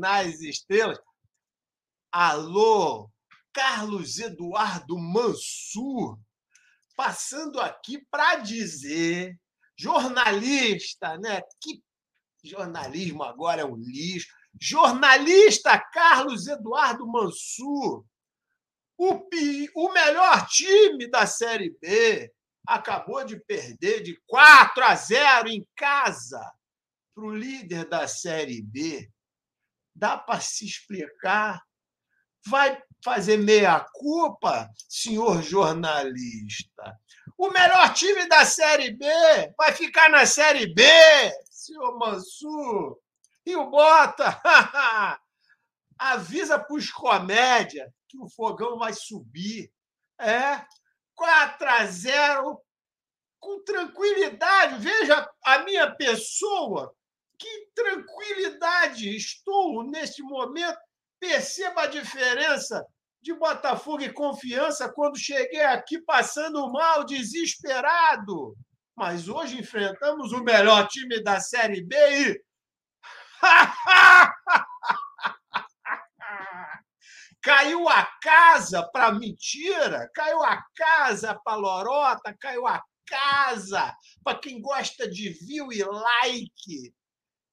nas estrelas. Alô, Carlos Eduardo Mansur, passando aqui para dizer, jornalista, né? Que jornalismo agora é um lixo. Jornalista Carlos Eduardo Mansur, o, o melhor time da Série B, acabou de perder de 4 a 0 em casa para o líder da Série B. Dá para se explicar? Vai fazer meia-culpa, senhor jornalista? O melhor time da Série B vai ficar na Série B, senhor Mansur. E o Bota avisa para os comédia que o fogão vai subir. É 4 a 0 com tranquilidade. Veja a minha pessoa, que tranquilidade estou neste momento. Perceba a diferença de Botafogo e confiança quando cheguei aqui passando mal, desesperado. Mas hoje enfrentamos o melhor time da Série B e. caiu a casa para mentira, caiu a casa para lorota, caiu a casa para quem gosta de view e like,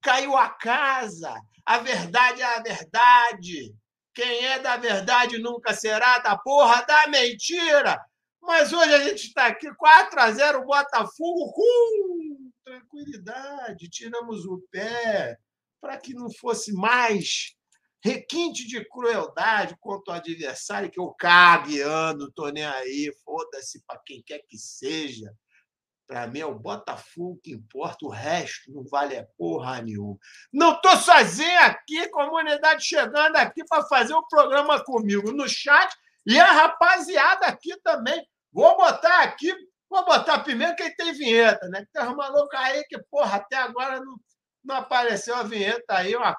caiu a casa. A verdade é a verdade. Quem é da verdade nunca será da porra da mentira. Mas hoje a gente está aqui 4 a 0 Botafogo com tranquilidade, tiramos o pé para que não fosse mais requinte de crueldade contra o adversário que eu cague ano, tô nem aí, foda-se para quem quer que seja. Para mim é o Botafogo que importa, o resto não vale a porra nenhuma. Não tô sozinho aqui, comunidade chegando aqui para fazer o um programa comigo no chat e a rapaziada aqui também. Vou botar aqui, vou botar primeiro quem tem vinheta, né? Tem uns malucos aí que, porra, até agora não, não apareceu a vinheta aí. Ó,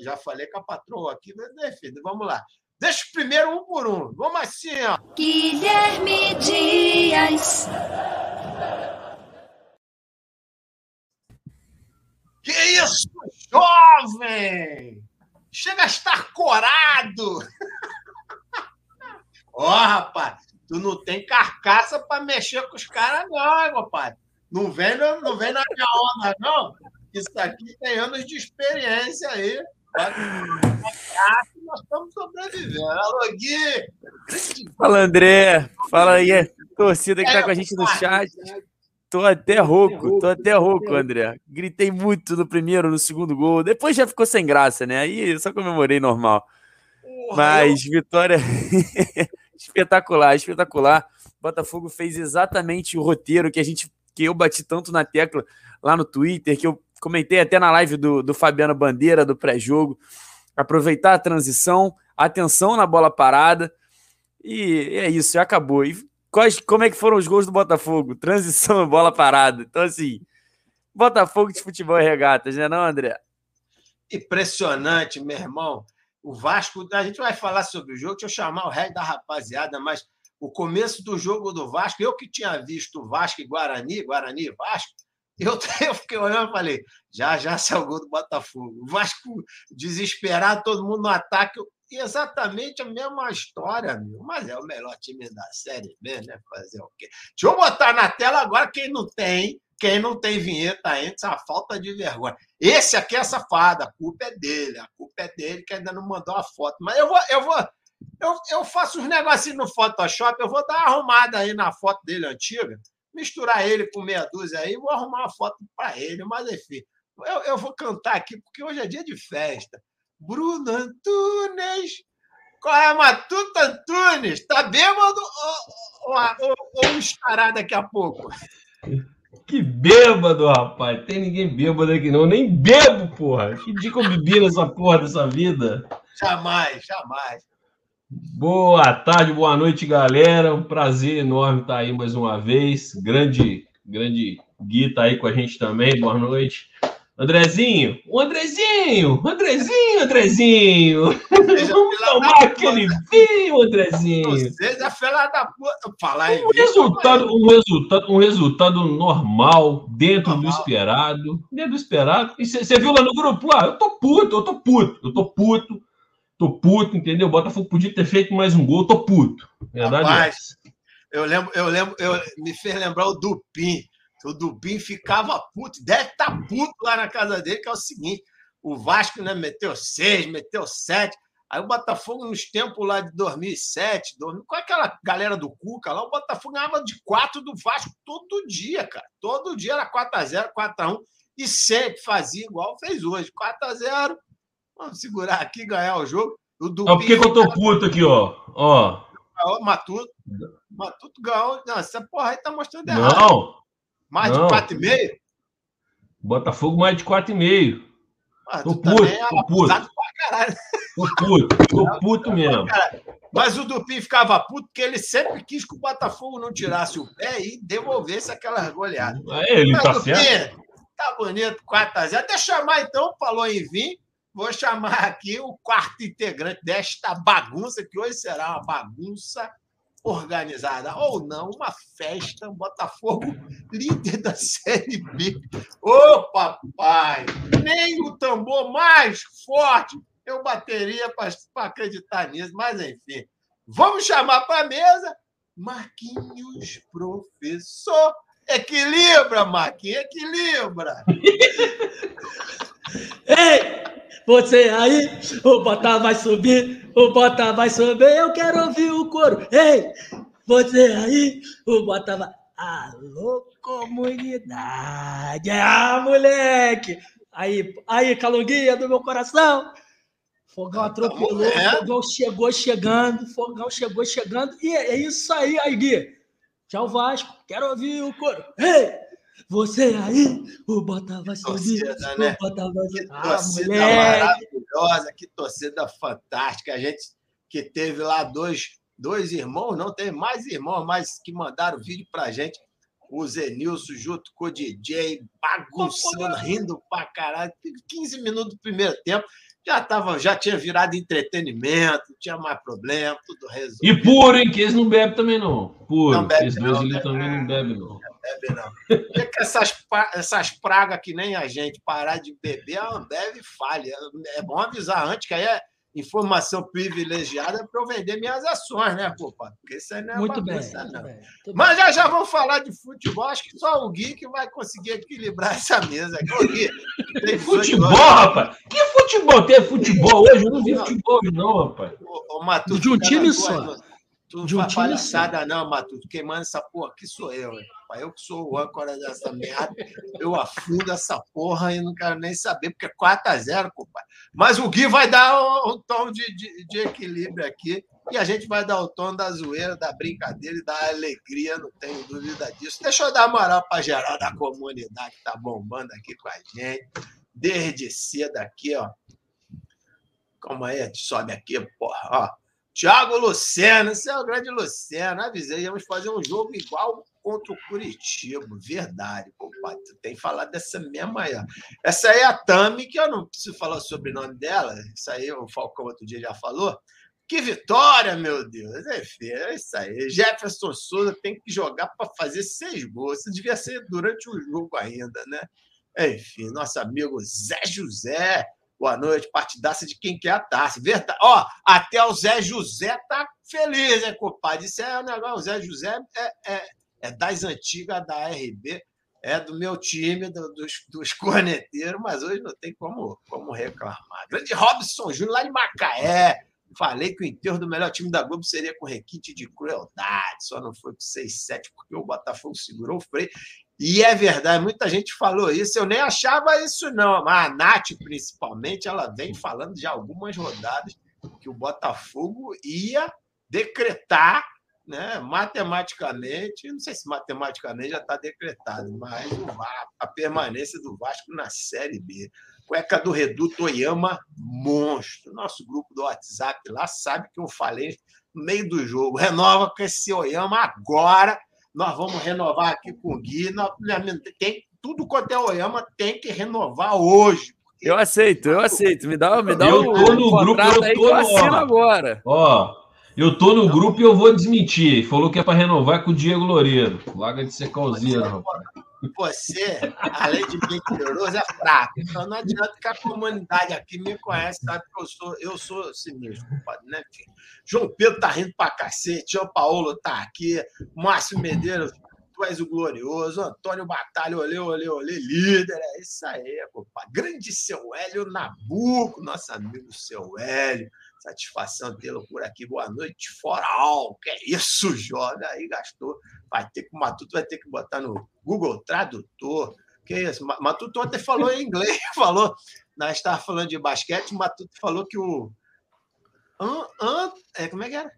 já falei com a patroa aqui, mas enfim, vamos lá. Deixa primeiro um por um. Vamos assim, ó. Guilherme Dias. Que isso, jovem! Chega a estar corado! Ó, oh, rapaz, tu não tem carcaça para mexer com os caras, não, rapaz? Não vem, não vem na minha onda, não. Isso aqui tem anos de experiência aí. Nós estamos sobrevivendo. Alô, Gui! Fala, André. Fala aí, torcida que está com a gente no chat. Tô até rouco, tô até rouco, André. Gritei muito no primeiro, no segundo gol. Depois já ficou sem graça, né? Aí eu só comemorei normal. Mas vitória espetacular, espetacular. Botafogo fez exatamente o roteiro que a gente que eu bati tanto na tecla lá no Twitter, que eu comentei até na live do, do Fabiano Bandeira, do pré-jogo. Aproveitar a transição, atenção na bola parada. E é isso, acabou. E quais, como é que foram os gols do Botafogo? Transição bola parada. Então, assim, Botafogo de futebol e regatas, né, não, André? Impressionante, meu irmão. O Vasco, a gente vai falar sobre o jogo, deixa eu chamar o rei da rapaziada, mas o começo do jogo do Vasco, eu que tinha visto Vasco e Guarani, Guarani e Vasco, eu, eu fiquei olhando e falei, já, já saiu o gol do Botafogo. O Vasco desesperado, todo mundo no ataque. Exatamente a mesma história, meu. Mas é o melhor time da Série B, né? Fazer o quê? Deixa eu botar na tela agora quem não tem, quem não tem vinheta antes, a falta de vergonha. Esse aqui é safado, a culpa é dele, a culpa é dele que ainda não mandou a foto. Mas eu vou, eu vou, eu, eu faço uns negocinhos no Photoshop, eu vou dar uma arrumada aí na foto dele antiga, misturar ele com meia dúzia aí, vou arrumar uma foto para ele, mas enfim. Eu, eu vou cantar aqui, porque hoje é dia de festa. Bruno Antunes. Qual é, Matuta Antunes? Tá bêbado ou, ou, ou, estará daqui a pouco? Que bêbado, rapaz. Tem ninguém bêbado aqui, não. Nem bebo, porra. Que dia que eu bebi nessa porra dessa vida? Jamais, jamais. Boa tarde, boa noite, galera. Um prazer enorme estar aí mais uma vez. Grande, grande Gui tá aí com a gente também. Boa noite. Andrezinho, o Andrezinho, Andrezinho, Andrezinho. Vamos tomar aquele vinho, Andrezinho. Seja fela da puta. Falar em Um resultado, um resultado, um resultado normal, dentro do Normal. esperado. Dentro do esperado. E você viu lá no grupo lá? Eu tô puto, eu tô puto, eu tô puto, tô puto, entendeu? O Botafogo podia ter feito mais um gol, eu tô puto. Verdade é Rapaz, essa. Eu lembro, eu lembro, eu me fez lembrar o Dupin. O Dupin ficava puto, deve estar puto lá na casa dele, que é o seguinte: o Vasco né, meteu seis, meteu sete. Aí o Botafogo, nos tempos lá de 2007, 2000, com aquela galera do Cuca lá, o Botafogo ganhava de quatro do Vasco todo dia, cara. Todo dia era 4x0, 4x1. E sempre fazia igual fez hoje: 4x0. Vamos segurar aqui, ganhar o jogo. O Dupin Ó, por que, eu tô puto aqui, ó? Ó. Matuto. Matuto ganhou. Não, essa porra aí tá mostrando errado. Não, Mais não. de 4,5? Botafogo mais de 4,5. Ah, Tô puto, também é tô puto. Tô puto, tô puto mesmo. Mas o Dupin ficava puto porque ele sempre quis que o Botafogo não tirasse o pé e devolvesse aquelas goleadas. Aí, ele Mas, tá Dupin, certo. tá bonito, 4x0. Até chamar, então, falou em vir. Vou chamar aqui o quarto integrante desta bagunça, que hoje será uma bagunça organizada, ou não, uma festa, um Botafogo líder da Série B. Ô, papai! Nem o tambor mais forte eu bateria para acreditar nisso, mas enfim. Vamos chamar para a mesa Marquinhos, professor. Equilibra, Marquinhos, equilibra. Ei, você aí, o Bota vai subir, o Bota vai subir, eu quero ouvir o coro. Ei, você aí, o Bota vai. Alô, comunidade! Ah, moleque! Aí, aí, calunguinha do meu coração! Fogão atropelou, vendo. fogão chegou chegando, fogão chegou chegando, e é isso aí, aí, Gui. Tchau, Vasco, quero ouvir o coro. Ei, você aí, o Bota vai subir, torcida, né? o Bota vai Que subir. Ah, torcida moleque! maravilhosa, que torcida fantástica. A gente que teve lá dois, dois irmãos, não tem mais irmãos, mas que mandaram vídeo pra gente. O Zenilson junto com o DJ, bagunçando, rindo pra caralho. 15 minutos do primeiro tempo. Já, tava, já tinha virado entretenimento, não tinha mais problema, tudo resolvido. E puro, hein? Que eles não bebem também, não. Puro. Não bebe, Esses dois não, ali né? também não bebem, não. bebe, não. Porque que essas, essas pragas que nem a gente parar de beber, a Ambev falha. É bom avisar antes, que aí é informação privilegiada para eu vender minhas ações, né, culpa? Porque isso aí não é Muito bem. bagunça, muito não. bem, muito Mas já já vamos falar de futebol. Acho que só o Gui que vai conseguir equilibrar essa mesa aqui. Ô, Gui, tem 18 Futebol, rapaz? Que futebol? Tem futebol hoje? Eu não vi futebol hoje, não, rapaz. Ô, ô, Matuto, De um cada time só. Tu De um faz time palhaçada, não, Matuto. Quem manda essa porra aqui sou eu, hein? Pai, Eu que sou o âncora dessa merda. Eu afundo essa porra e não quero nem saber, porque é 4x0, compadre. Mas o Gui vai dar um, um tom de, de, de equilíbrio aqui. E a gente vai dar o tom da zoeira, da brincadeira e da alegria, não tenho dúvida disso. Deixa eu dar moral para geral da comunidade que tá bombando aqui com a gente. Desde cedo aqui, ó. Calma aí, sobe aqui, porra. Ó. Thiago Luceno, esse é o grande Luceno. Avisei, íamos fazer um jogo igual contra o Curitiba. Verdade, compadre. Tu tem que falar dessa mesma aí. Essa aí é a Tami, que eu não preciso falar o sobrenome dela. Isso aí o Falcão outro dia já falou. Que vitória, meu Deus. Enfim, é isso aí. Jefferson Souza tem que jogar para fazer seis gols. Isso devia ser durante o jogo ainda, né? Enfim, nosso amigo Zé José. Boa noite, partidaça de quem quer a taça. Verdade. Ó, até o Zé José tá feliz, hein, compadre? Isso é um negócio. O Zé José é, é, é das antigas da RB, é do meu time, do- dos, dos corneteiros, mas hoje não tem como, como reclamar. Grande Robson Júnior, lá de Macaé. Falei que o enterro do melhor time da Globo seria com requinte de crueldade, só não foi com 6-7 porque o Botafogo segurou o freio. E é verdade, muita gente falou isso, eu nem achava isso, não. Mas a Nath, principalmente, ela vem falando de algumas rodadas que o Botafogo ia decretar né, matematicamente, não sei se matematicamente já está decretado, mas a permanência do Vasco na Série B. Cueca do Reduto Oyama, monstro. Nosso grupo do WhatsApp lá sabe que eu falei no meio do jogo. Renova com esse Oyama agora. Nós vamos renovar aqui com o Gui. Nós- tem, tudo quanto é Oyama tem que renovar hoje. Eu aceito, eu aceito. Me dá, me dá Eu o, tô no contrato grupo, eu aí tô que eu no- assino agora. Ó, eu tô no grupo e eu vou desmentir. Falou que é para renovar com o Diego Loureiro. Larga de ser calzeiro, rapaz. Você, além de mentiroso, é fraco. Então não adianta que a comunidade aqui me conhece, sabe que eu sou, eu sou sinistro, compadre, né? Enfim, João Pedro tá rindo pra cacete, João Paulo tá aqui, Márcio Medeiros, tu és o glorioso, Antônio Batalha, olê, olê, olê, líder, é isso aí, compadre. Grande seu Hélio Nabuco, nosso amigo seu Hélio. Satisfação tê-lo por aqui. Boa noite, fora all. Que é isso, joga aí, gastou. Vai ter que, o Matuto vai ter que botar no Google Tradutor. Que isso? Ma- Matuto ontem falou em inglês, falou. Nós estávamos falando de basquete, o Matuto falou que o. An, an, é, como é que era?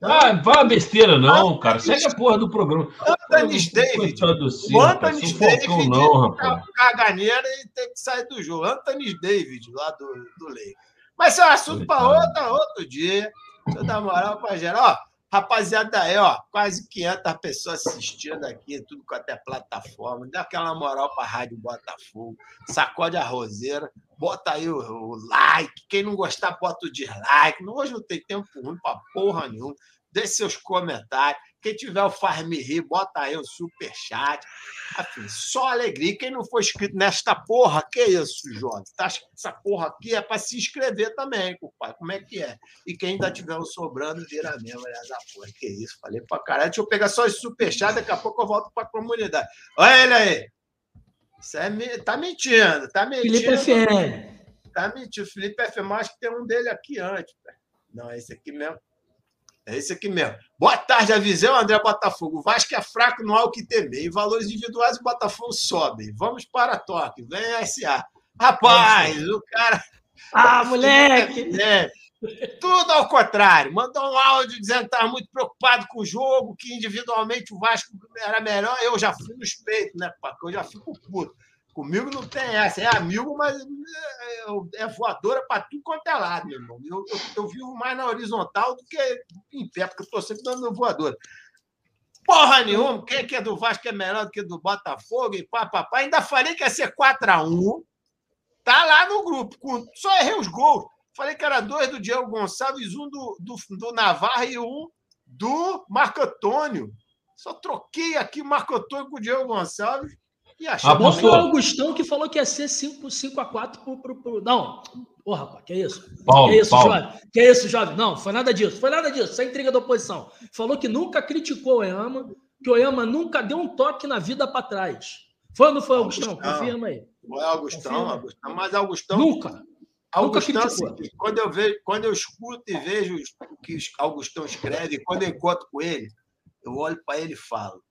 Ah, vai besteira, não, cara. Segue a porra do programa. Anthony David. O. Anthony David não, rapaz. caganeira e tem que sair do jogo. Anthony David, lá do, do Lake. Mas é um assunto para outra, outro dia. Deixa eu dar moral para geral. Ó, rapaziada aí, ó, quase 500 pessoas assistindo aqui, tudo quanto é plataforma. Dá aquela moral para a Rádio Botafogo. Sacode a roseira. Bota aí o, o like. Quem não gostar, bota o dislike. Hoje não tem tempo ruim para porra nenhuma. Deixe seus comentários. Quem tiver o Faz Me Rir, bota aí um superchat. Afim, só alegria. Quem não for inscrito nesta porra, que isso, Jota? Tá, essa porra aqui é para se inscrever também, compadre. Como é que é? E quem ainda tiver um sobrando, vira mesmo, aliás, a porra. Que isso, falei pra caralho. Deixa eu pegar só esse superchat, daqui a pouco eu volto pra comunidade. Olha ele aí. Isso é, me- tá mentindo, tá mentindo. Felipe FM. Tá mentindo. Felipe FM, acho que tem um dele aqui antes. Não, é esse aqui mesmo. É esse aqui mesmo. Boa tarde, avisei o André Botafogo. O Vasco é fraco, não há o que temer. Em valores individuais, o Botafogo sobe. Vamos para toque. Vem a SA. Rapaz, o cara. Ah, moleque! É, tudo ao contrário. Mandou um áudio dizendo que estava muito preocupado com o jogo, que individualmente o Vasco era melhor. Eu já fui nos peitos, né, Paco? Eu já fico puto. Comigo não tem essa. É amigo, mas é, é voadora para tudo quanto é lado, meu irmão. Eu, eu, eu vivo mais na horizontal do que em pé, porque eu estou sempre dando voadora. Porra nenhuma. Quem que é do Vasco é melhor do que do Botafogo? E pá, pá, pá. Ainda falei que ia ser 4x1. Tá lá no grupo. Só errei os gols. Falei que era dois do Diego Gonçalves, um do, do, do Navarra e um do Marco Antônio. Só troquei aqui o Marco Antônio com o Diego Gonçalves e Bom Apostou. foi o Augustão que falou que ia ser 5, 5 a 4 pro, pro, pro- Não, porra, rapaz, que isso? Paulo, que isso, Paulo. jovem? Que isso, jovem? Não, foi nada disso, foi nada disso, isso é intriga da oposição. Falou que nunca criticou o Oyama, que o Oyama nunca deu um toque na vida para trás. Foi ou não foi, Augustão? Augustão. Confirma aí. Não é Augustão, Confirma. Augustão, mas Augustão. Nunca. Augustão, nunca assim, criticou. quando eu vejo, quando eu escuto e vejo o que Augustão escreve, quando eu encontro com ele, eu olho para ele e falo: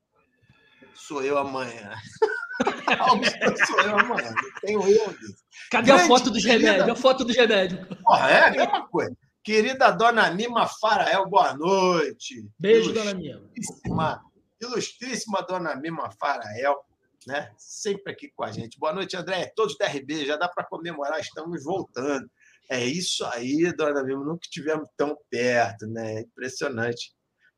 sou eu amanhã. Augustão sou eu. Não tenho disso. Cadê a Grande foto dos querida. remédios? A foto dos remédios. Porra, é a mesma coisa. Querida dona Nima Farael, boa noite. Beijo, dona ilustríssima, ilustríssima dona Mima Farael, né? Sempre aqui com a gente. Boa noite, André. Todos da RB, já dá para comemorar, estamos voltando. É isso aí, dona Mima, nunca estivemos tão perto, né? Impressionante.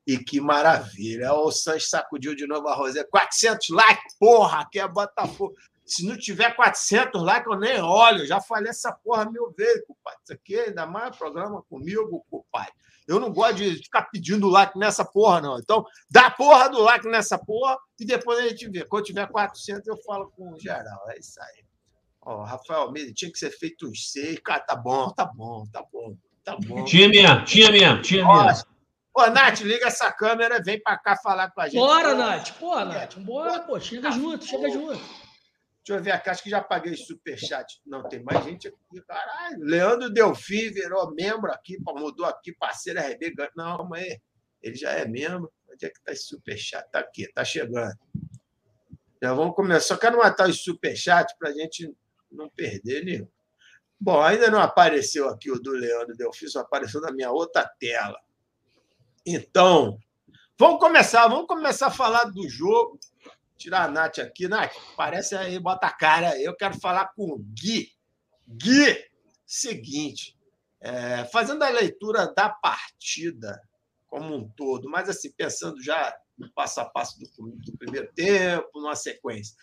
E que maravilha. O Sanches sacudiu de novo a Rosé. 400 likes, porra, que é Botafogo. Se não tiver 400 likes, eu nem olho. Já falei essa porra mil vezes, compadre. Isso aqui ainda mais programa comigo, compadre. Eu não gosto de ficar pedindo like nessa porra, não. Então, dá porra do like nessa porra e depois a gente vê. Quando tiver 400, eu falo com o geral. É isso aí. Ó, Rafael Almeida, tinha que ser feito uns seis. Cara, tá bom, tá bom, tá bom, tá bom. Tinha mesmo, tinha mesmo, tinha mesmo. Ô, Nath, liga essa câmera, vem pra cá falar com a gente. Bora, Nath. Porra, Nath. Bora, pô. Chega junto, chega junto. Deixa eu ver aqui, acho que já paguei superchat. Não, tem mais gente aqui. Caralho. Leandro Delfim virou membro aqui, pô, mudou aqui, parceiro RB. ganha- Não, mas ele já é membro. Onde é que tá esse superchat? Tá aqui, tá chegando. Já vamos começar. Só quero matar os superchats para a gente não perder nenhum. Bom, ainda não apareceu aqui o do Leandro Delfim, só apareceu na minha outra tela. Então, vamos começar, vamos começar a falar do jogo. Tirar a Nath aqui. Nath, parece aí, bota a cara. Eu quero falar com o Gui. Gui, seguinte, é, fazendo a leitura da partida como um todo, mas assim, pensando já no passo a passo do, do primeiro tempo, numa sequência.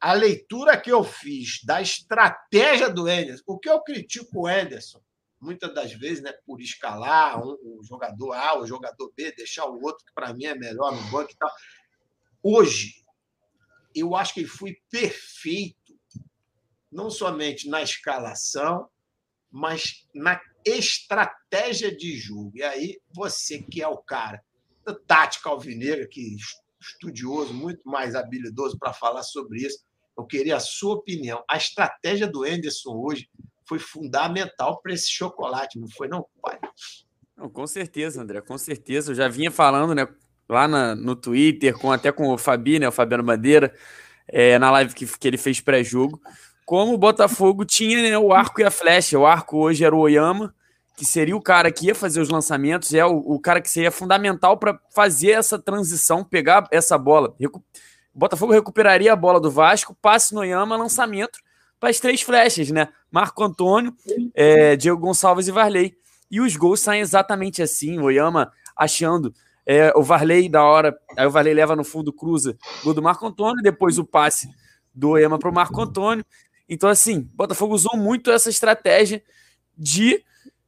a leitura que eu fiz da estratégia do Anderson, o que eu critico o Anderson, muitas das vezes, né, por escalar um, o jogador A, o jogador B, deixar o outro, que para mim é melhor no banco e tal. Hoje, eu acho que ele foi perfeito, não somente na escalação, mas na estratégia de jogo. E aí, você que é o cara da tática que estudioso, muito mais habilidoso para falar sobre isso, eu queria a sua opinião. A estratégia do Anderson hoje foi fundamental para esse chocolate, não foi, não, pai? Não, com certeza, André, com certeza. Eu já vinha falando, né, lá na, no Twitter, com, até com o Fabi, né, o Fabiano Bandeira, é, na live que, que ele fez pré-jogo, como o Botafogo tinha né, o arco e a flecha. O arco hoje era o Oyama, que seria o cara que ia fazer os lançamentos, é o, o cara que seria fundamental para fazer essa transição, pegar essa bola. Recu o Botafogo recuperaria a bola do Vasco, passe no Oyama, lançamento para as três flechas, né? Marco Antônio, é, Diego Gonçalves e Varley. E os gols saem exatamente assim. O Oyama achando é, o Varley da hora, aí o Varley leva no fundo, cruza, gol do Marco Antônio, depois o passe do Ema para o Marco Antônio. Então, assim, Botafogo usou muito essa estratégia de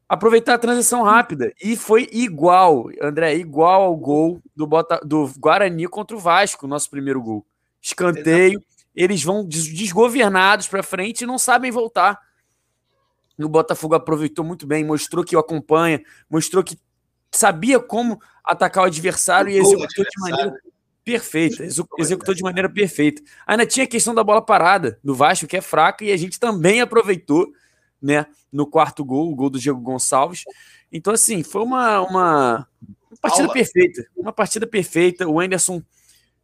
aproveitar a transição rápida. E foi igual, André, igual ao gol do, Bota, do Guarani contra o Vasco, nosso primeiro gol. Escanteio, eles vão desgovernados para frente e não sabem voltar. O Botafogo aproveitou muito bem, mostrou que o acompanha, mostrou que sabia como atacar o adversário e executou de maneira perfeita. Executou de maneira perfeita. Ainda tinha a questão da bola parada do Vasco, que é fraca, e a gente também aproveitou, né? No quarto gol, o gol do Diego Gonçalves. Então, assim, foi uma, uma, uma partida Aula. perfeita. Uma partida perfeita. O Anderson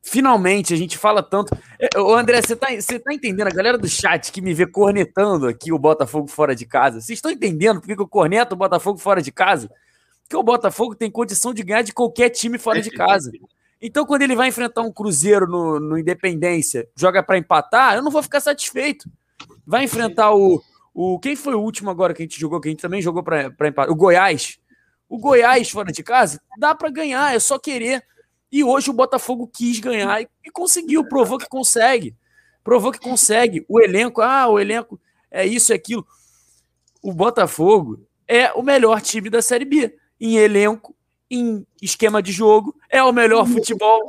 finalmente a gente fala tanto. Ô, André, você tá, você tá entendendo? A galera do chat que me vê cornetando aqui o Botafogo fora de casa. Vocês estão entendendo por que eu corneto o Botafogo fora de casa? Porque o Botafogo tem condição de ganhar de qualquer time fora de casa. Então, quando ele vai enfrentar um Cruzeiro no, no Independência, joga para empatar, eu não vou ficar satisfeito. Vai enfrentar o, o. Quem foi o último agora que a gente jogou, que a gente também jogou para empatar? O Goiás. O Goiás fora de casa, dá para ganhar, é só querer. E hoje o Botafogo quis ganhar e, e conseguiu, provou que consegue. Provou que consegue. O elenco, ah, o elenco é isso, é aquilo. O Botafogo é o melhor time da Série B em elenco, em esquema de jogo, é o melhor futebol.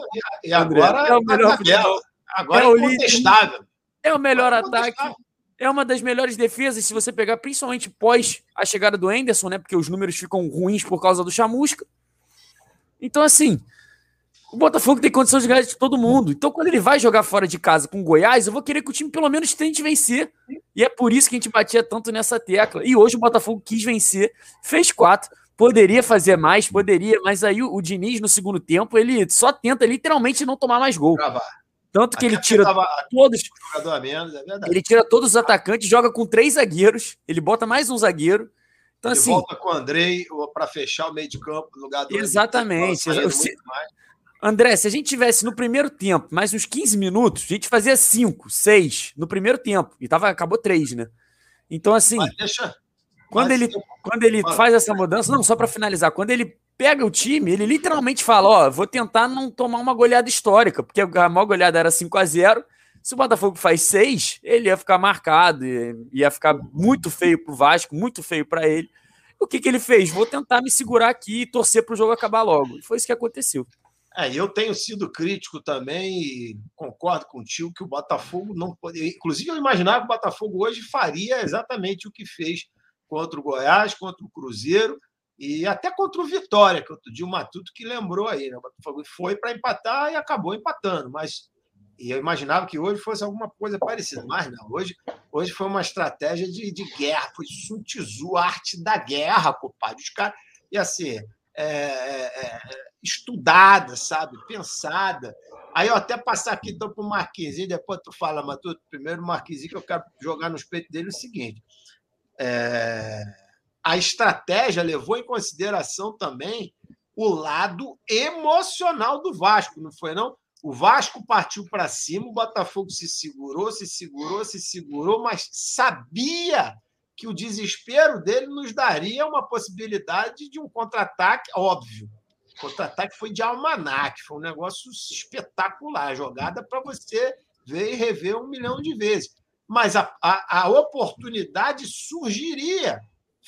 E agora é o melhor futebol. Agora é, é incontestável. É o melhor é ataque. É uma das melhores defesas, se você pegar, principalmente pós a chegada do Anderson, né? Porque os números ficam ruins por causa do chamusca. Então, assim, o Botafogo tem condição de ganhar de todo mundo. Então, quando ele vai jogar fora de casa com o Goiás, eu vou querer que o time pelo menos tente vencer. E é por isso que a gente batia tanto nessa tecla. E hoje o Botafogo quis vencer, fez quatro. Poderia fazer mais, poderia, mas aí o, o Diniz, no segundo tempo, ele só tenta literalmente não tomar mais gol. Tanto que Até ele tira todos. Menos, é ele tira todos os atacantes, joga com três zagueiros, ele bota mais um zagueiro. Então, ele assim, volta com o Andrei para fechar o meio de campo no lugar do. Exatamente. Se... André, se a gente tivesse no primeiro tempo mais uns 15 minutos, a gente fazia 5, 6 no primeiro tempo. E tava, acabou 3, né? Então, assim. Mas deixa, quando ele, quando ele faz essa mudança, não, só para finalizar, quando ele pega o time, ele literalmente fala: Ó, vou tentar não tomar uma goleada histórica, porque a maior goleada era 5 a 0 Se o Botafogo faz 6, ele ia ficar marcado, ia ficar muito feio pro Vasco, muito feio para ele. O que, que ele fez? Vou tentar me segurar aqui e torcer para o jogo acabar logo. E foi isso que aconteceu. É, eu tenho sido crítico também e concordo contigo que o Botafogo não poderia. Inclusive, eu imaginava que o Botafogo hoje faria exatamente o que fez contra o Goiás, contra o Cruzeiro e até contra o Vitória, que outro dia o Matuto que lembrou aí, né? O Botafogo foi para empatar e acabou empatando, mas e eu imaginava que hoje fosse alguma coisa parecida, mas não. Hoje, hoje foi uma estratégia de, de guerra, foi Sun a arte da guerra, compadre. Os caras, e assim, é, é, é, estudada, sabe? Pensada. Aí eu até passar aqui então para o Marquinhos, depois tu fala, Matuto, primeiro o Marquinhos, que eu quero jogar nos peitos dele o seguinte é, a estratégia levou em consideração também o lado emocional do Vasco, não foi não? O Vasco partiu para cima, o Botafogo se segurou, se segurou, se segurou, mas sabia que o desespero dele nos daria uma possibilidade de um contra-ataque, óbvio. Contra-ataque foi de almanac, foi um negócio espetacular, jogada para você ver e rever um milhão de vezes. Mas a, a, a oportunidade surgiria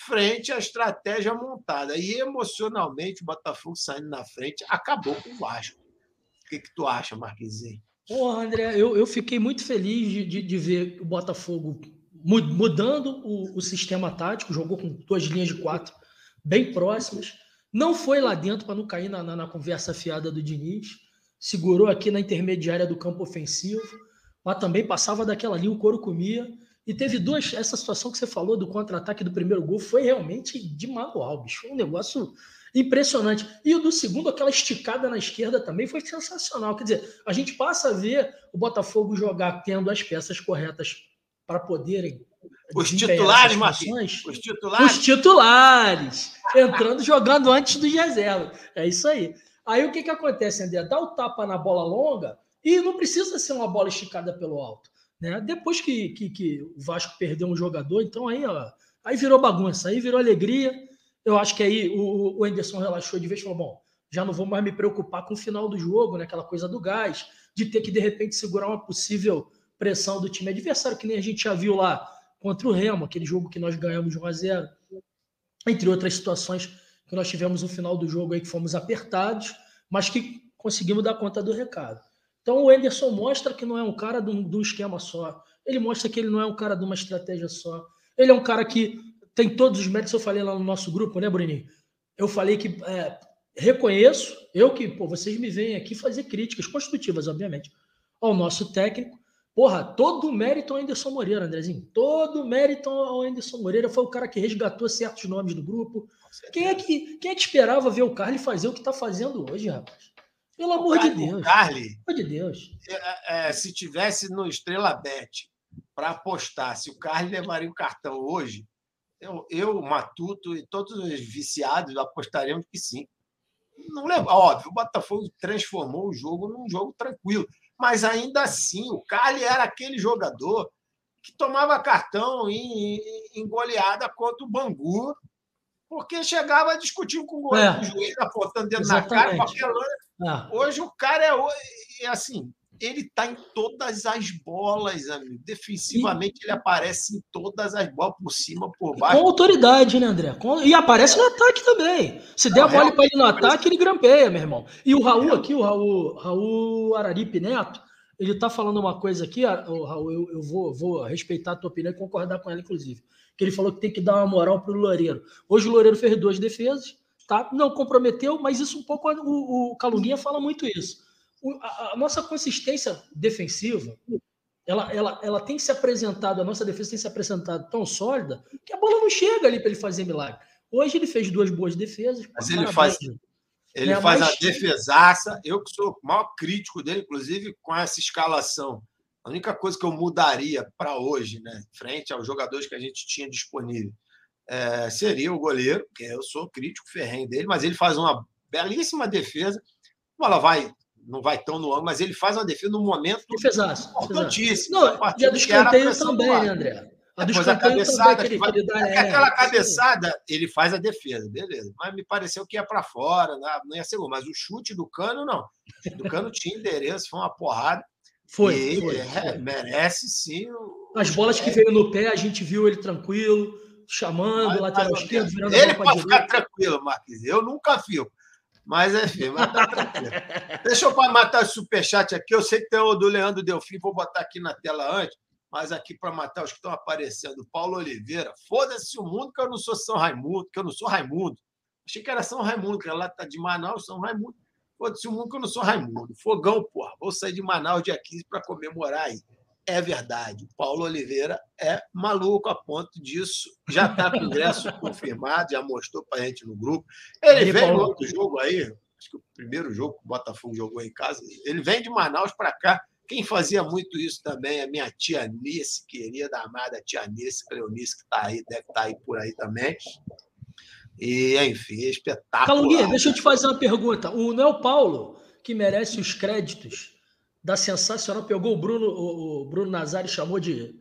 frente à estratégia montada. E emocionalmente, o Botafogo saindo na frente acabou com o Vasco. O que, que tu acha, Marquezinho? Porra, André, eu, eu fiquei muito feliz de, de, de ver o Botafogo mudando o, o, sistema tático, jogou com duas linhas de quatro bem próximas. Não foi lá dentro para não cair na, na, na, conversa fiada do Diniz. Segurou aqui na intermediária do campo ofensivo, mas também passava daquela linha, o couro comia. E teve duas. Essa situação que você falou do contra-ataque do primeiro gol foi realmente de manual, bicho. Foi um negócio impressionante. E o do segundo, aquela esticada na esquerda também foi sensacional. Quer dizer, a gente passa a ver o Botafogo jogar tendo as peças corretas para poderem. Os titulares, Marquinhos. Os titulares. Os titulares. Entrando, jogando antes do reservas. É isso aí. Aí o que, que acontece, André? Dá o tapa na bola longa e não precisa ser uma bola esticada pelo alto. Né? Depois que, que, que o Vasco perdeu um jogador, então aí, ó, aí virou bagunça, aí virou alegria eu acho que aí o, o Anderson relaxou de vez e falou: bom, já não vou mais me preocupar com o final do jogo, né? aquela coisa do gás, de ter que de repente segurar uma possível pressão do time adversário, que nem a gente já viu lá contra o Remo, aquele jogo que nós ganhamos de 1 a 0 entre outras situações que nós tivemos no final do jogo aí que fomos apertados, mas que conseguimos dar conta do recado. Então o Anderson mostra que não é um cara de um, esquema só, ele mostra que ele não é um cara de uma estratégia só, ele é um cara que tem todos os méritos, eu falei lá no nosso grupo, né, Bruninho? Eu falei que é, reconheço, eu que, pô, vocês me vêm aqui fazer críticas construtivas, obviamente, ao nosso técnico. Porra, todo o mérito ao Anderson Moreira, Andrezinho. Todo o mérito ao Anderson Moreira. Foi o cara que resgatou certos nomes do grupo. Quem é que, quem é que esperava ver o Carly fazer o que está fazendo hoje, rapaz? Pelo amor Carly, de Deus. Carly, Pelo amor de Deus. É, é, se tivesse no Estrela Bet para apostar se o Carly levaria o cartão hoje, eu, eu, Matuto e todos os viciados apostaremos que sim. Não leva, óbvio, o Botafogo transformou o jogo num jogo tranquilo, mas ainda assim o Carly era aquele jogador que tomava cartão em, em goleada contra o Bangu, porque chegava a discutir com o goleiro, é. o juiz apontando dentro na cara, qualquer é. Hoje o cara é, é assim, ele está em todas as bolas, amigo. Defensivamente, e... ele aparece em todas as bolas, por cima, por baixo. Com autoridade, né, André? Com... E aparece no ataque também. Se der a bola para ele no ataque, ele grampeia, meu irmão. E o Raul aqui, o Raul, Raul Araripe Neto, ele está falando uma coisa aqui, Raul, eu, eu vou, vou, respeitar a tua opinião e concordar com ela, inclusive. Que ele falou que tem que dar uma moral para o Loureiro. Hoje o Loureiro fez duas defesas, tá? Não comprometeu, mas isso um pouco o, o Calunguinha fala muito isso a, a nossa consistência defensiva, ela, ela, ela tem se apresentado, a nossa defesa tem se apresentado tão sólida que a bola não chega ali para ele fazer milagre. Hoje ele fez duas boas defesas. Mas ele faz, ele é, faz mas... a defesaça. Eu que sou o maior crítico dele, inclusive com essa escalação. A única coisa que eu mudaria para hoje, né, frente aos jogadores que a gente tinha disponível, é, seria o goleiro, que eu sou crítico ferrenho dele, mas ele faz uma belíssima defesa. A bola vai não vai tão no ângulo, mas ele faz uma defesa no momento defesaço, importantíssimo. Não, e a do escanteio também, né, André? A do a cabeçada, também, que vai, que dá, é, aquela cabeçada, ele faz a defesa, beleza. Mas me pareceu que ia para fora, não ia ser gol. Mas o chute do Cano, não. Do Cano tinha endereço, foi uma porrada. Foi, e foi, é, merece sim. As bolas que veio no pé, a gente viu ele tranquilo, chamando, mas, lateral esquerdo, virando Ele pode ficar tranquilo, Marquinhos. Eu nunca fico. Mas, enfim, mas tá tranquilo. Deixa eu matar o superchat aqui. Eu sei que tem o do Leandro Delfim, vou botar aqui na tela antes, mas aqui para matar os que estão aparecendo. Paulo Oliveira. Foda-se o mundo que eu não sou São Raimundo, que eu não sou Raimundo. Achei que era São Raimundo, que ela tá de Manaus, São Raimundo. Foda-se o mundo que eu não sou Raimundo. Fogão, porra. Vou sair de Manaus dia 15 para comemorar aí é verdade. Paulo Oliveira é maluco a ponto disso. Já está com o ingresso confirmado, já mostrou para a gente no grupo. Ele e veio no outro jogo aí, acho que o primeiro jogo que o Botafogo jogou em casa. Ele vem de Manaus para cá. Quem fazia muito isso também é minha tia Nice, querida amada tia Nice, Cleonice, que está aí, deve estar tá aí por aí também. E, enfim, é espetáculo. Calunguinha, deixa eu te fazer uma pergunta. O não é o Paulo que merece os créditos da sensacional, pegou o Bruno, o, Bruno Nazari chamou de.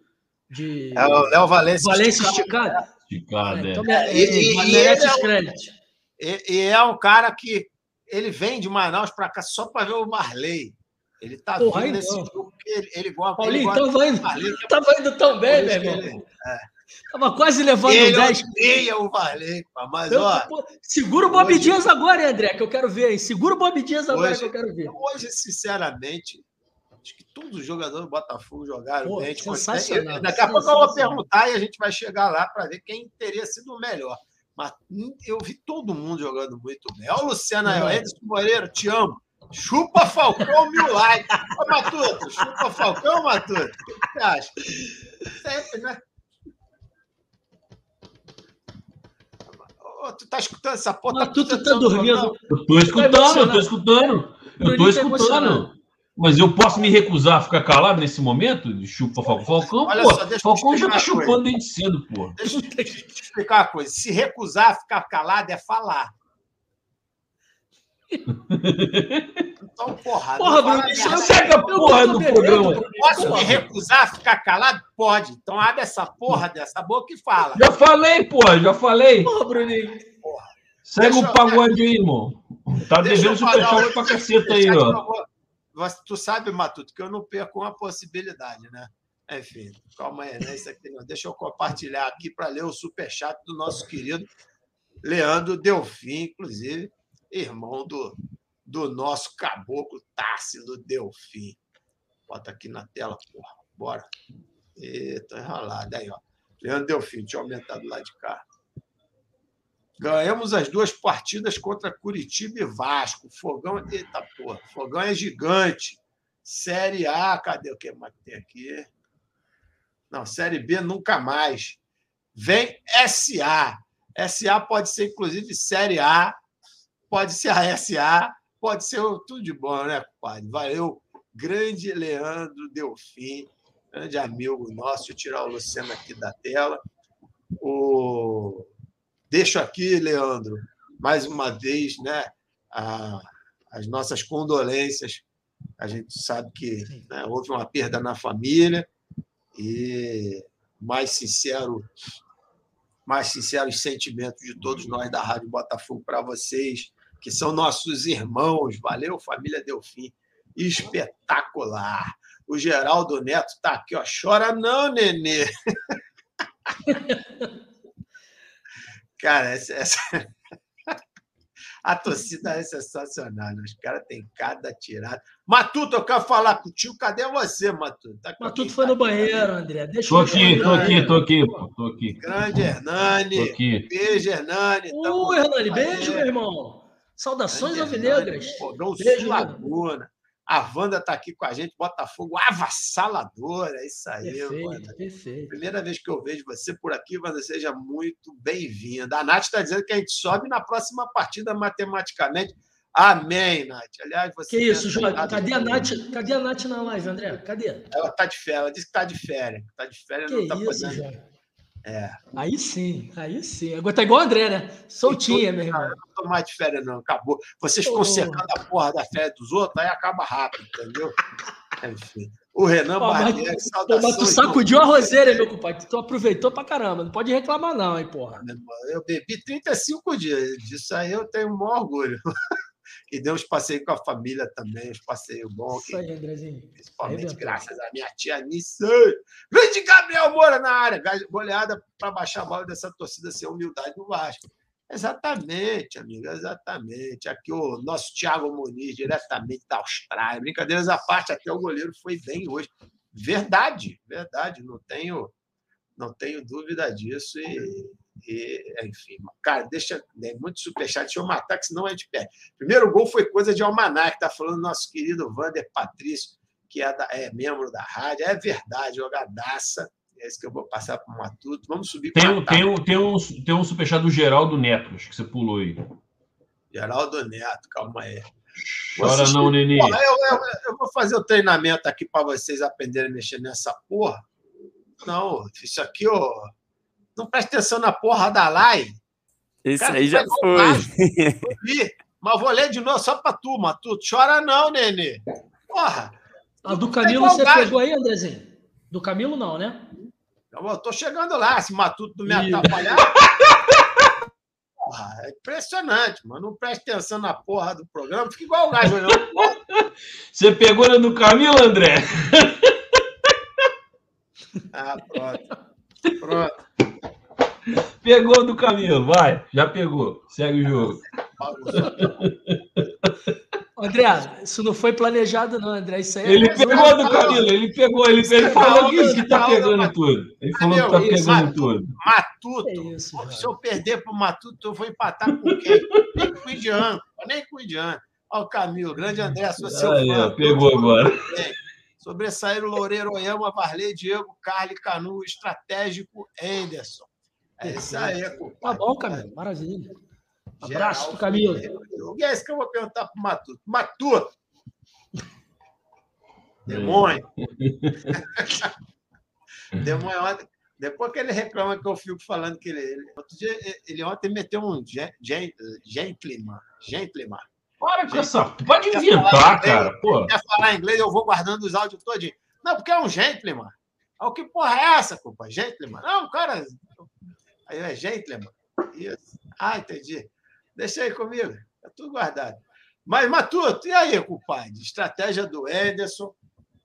de é o Léo Valência. Valência esticado. Esticado, é. Então, é. E, merece os é créditos. E, é um cara que ele vem de Manaus para cá só para ver o Marley. Ele está vindo nesse jogo ele, ele gosta. Paulinho, ele gosta tava indo, Varley, tava indo tão bem, meu que irmão. ele- Tava quase levando Ele 10. odeia o Varley, pá, mas Eu- ó, pô, segura o Bob hoje- Dias agora, hein, André, que eu quero ver, hein? Segura o Bob Dias agora Hoje- que eu quero ver. hoje, sinceramente, acho que todos os jogadores do Botafogo jogaram Pô, bem. Sensacional, Daqui a pouco eu vou perguntar e a gente vai chegar lá para ver quem teria sido o melhor. Mas hum, eu vi todo mundo jogando muito bem. Olha o Luciano aí, ó, É. Edson Moreira, te amo. Chupa Falcão, mil likes. Ô, Matuto, chupa Falcão, Matuto. O que você acha? Sempre, né? Ô, tu tá escutando essa porra? Matuto prestando tá no dormindo. Eu tô escutando, eu tô escutando. Eu tô Bruninho tá escutando. Mas eu posso me recusar a ficar calado nesse momento? de Chupa Falcão. Falcão, Olha pô. só, deixa eu Falcão já tá chupando desde cedo, pô. Deixa eu te explicar uma coisa. Se recusar a ficar calado é falar. Então, porra. Porra, não Bruno, isso é- Segue a porra do programa. Posso me recusar a ficar calado? Pode. Então abre essa porra dessa boca e fala. Já falei, pô, já falei. Porra, Bruninho. Segue Deixa eu- o pagode aí, irmão. Tá Deixa devendo eu superchat pra caceta aí, ó. Tu sabe, Matuto, que eu não perco uma possibilidade, né? Enfim, calma aí, né? Isso aqui não. Deixa eu compartilhar aqui para ler o superchat do nosso querido Leandro Delfim, inclusive, irmão do, do nosso caboclo Társilo Delfim. Bota aqui na tela, porra. Bora. Eita, enrolado. Aí, ó. Leandro Delfim, deixa eu aumentar do lado de cá. Ganhamos as duas partidas contra Curitiba e Vasco. Fogão, eita porra, Fogão é gigante. Série A, cadê o que mais tem aqui? Não, Série B nunca mais. Vem SA. SA pode ser inclusive Série A, pode ser a SA, pode ser tudo de bom, né, compadre? Valeu, grande Leandro Delfim, grande amigo nosso. Deixa eu tirar o Luciano aqui da tela. O deixo aqui, Leandro, mais uma vez, né, a- as nossas condolências. A gente sabe que né, houve uma perda na família e mais sincero, mais sinceros sentimentos de todos nós da Rádio Botafogo para vocês, que são nossos irmãos. Valeu, família Delfim. Espetacular. O Geraldo Neto está aqui, ó. Chora não, nenê. Cara, essa, essa... a torcida é sensacional. né? Os caras têm cada tirada. Matuto, eu quero falar contigo. Cadê você, Matuto? Tá alguém? foi no Tá banheiro, André. Deixa Tô eu aqui, tô aqui, tô aqui, pô, tô aqui. Grande Tô Hernani. aqui. Beijo, Hernani. Oi, Hernani, beijo, meu irmão. Saudações alvinegras. Beijo, Laguna. A Wanda está aqui com a gente. Botafogo avassaladora. É isso aí, Wanda. Perfeito, perfeito. Primeira vez que eu vejo você por aqui, Wanda, seja muito bem-vinda. A Nath está dizendo que a gente sobe na próxima partida matematicamente. Amém, Nath. Aliás, você. Que isso, Jorge? Cadê a. Nath? Cadê a Nath na live, André? Cadê? Ela está de férias. Ela disse que está de férias. Está de férias, Que não está podendo. Jorge? É. Aí sim, aí sim. Agora tá igual o André, né? Soltinha, meu irmão. Não tô mais de férias, não. Acabou. Vocês ficam secando a porra da férias dos outros, aí acaba rápido, entendeu? Enfim. O Renan Barbieri, Pô, saudações. mas tu sacudiu a roseira, meu compadre? Tu aproveitou pra caramba. Não pode reclamar, não, hein, porra. Eu bebi 35 dias. Disso aí eu tenho o maior orgulho. E dei uns passeios com a família também, uns passeios bons. Isso aí, Andrezinho. Principalmente Arrebentou. graças à minha tia Nissa. Grande Gabriel Moura na área. Goleada para baixar a bola dessa torcida sem humildade no Vasco. Exatamente, amigo, exatamente. Aqui o nosso Thiago Muniz, diretamente da Austrália. Brincadeiras à parte, até o goleiro foi bem hoje. Verdade, verdade. Não tenho, não tenho dúvida disso. E, e, enfim, cara, deixa. Tem muito superchat, deixa eu matar, que senão a gente perde. Primeiro gol foi coisa de Almanac, tá falando nosso querido Vander Patrício, que é, da- é membro da rádio. É verdade, jogadaça. É isso que eu vou passar para o Matuto. Vamos subir com Tem, a um- tem, um, tem, um, tem um superchat do Geraldo Neto, acho que você pulou aí. Geraldo Neto, calma aí. Chora Vocês- não, Nenê. Eu, eu- eu vou fazer o treinamento aqui para vocês aprenderem a mexer nessa porra. Não, isso aqui, ó. Não presta atenção na porra da live. Cara, aí já foi. vi, mas vou ler de novo só para tu, Matuto. Chora não, Nenê. Porra. A do Camilo você gajo. pegou aí, Andrezinho? Do Camilo, não, né? Eu tô chegando lá, se Matuto não me Ih. atrapalhar. Porra, é impressionante, mano. Não presta atenção na porra do programa. Fica igual o gajo olhando. Você pegou na do Camilo, André? Ah, pronto. Pronto. Pegou do Camilo, vai. Já pegou. Segue o jogo. André, isso não foi planejado, não, André. Isso aí é Ele pegou do Camilo, ele pegou, ele, ele falou que, que tá pegando tudo. Ele falou que tá pegando tudo. Matuto. É isso, Pô. Se eu perder pro Matuto, eu vou empatar com quem? Nem com o Indiano. Nem com o Indiano. Olha o Camilo, grande André, sou seu Aí, fã. ó, pegou agora. Sobressaíram Loureiro Oyama, Varley, Diego, Carly, Canu, Estratégico, Anderson. É isso aí, Tá bom, Camilo. Maravilha. Geral, Abraço pro Camilo. O que é isso que eu vou perguntar pro Matuto? Matuto! Demônio! Demônio ontem. Depois que ele reclama que eu fico falando que ele. ele- outro dia, ele ontem meteu um gen- gen- gentleman. Gentleman. Para com essa. Pode inventar, cara. Pô. Quer falar inglês, eu vou guardando os áudios todinho. Não, porque é um gentleman. Ah, o que porra é essa, culpa? Gentleman? Não, cara. Aí é gentleman. Isso. Ah, entendi. Deixa aí comigo. Tá tudo guardado. Mas, Matuto, e aí, culpado? Estratégia do Ederson.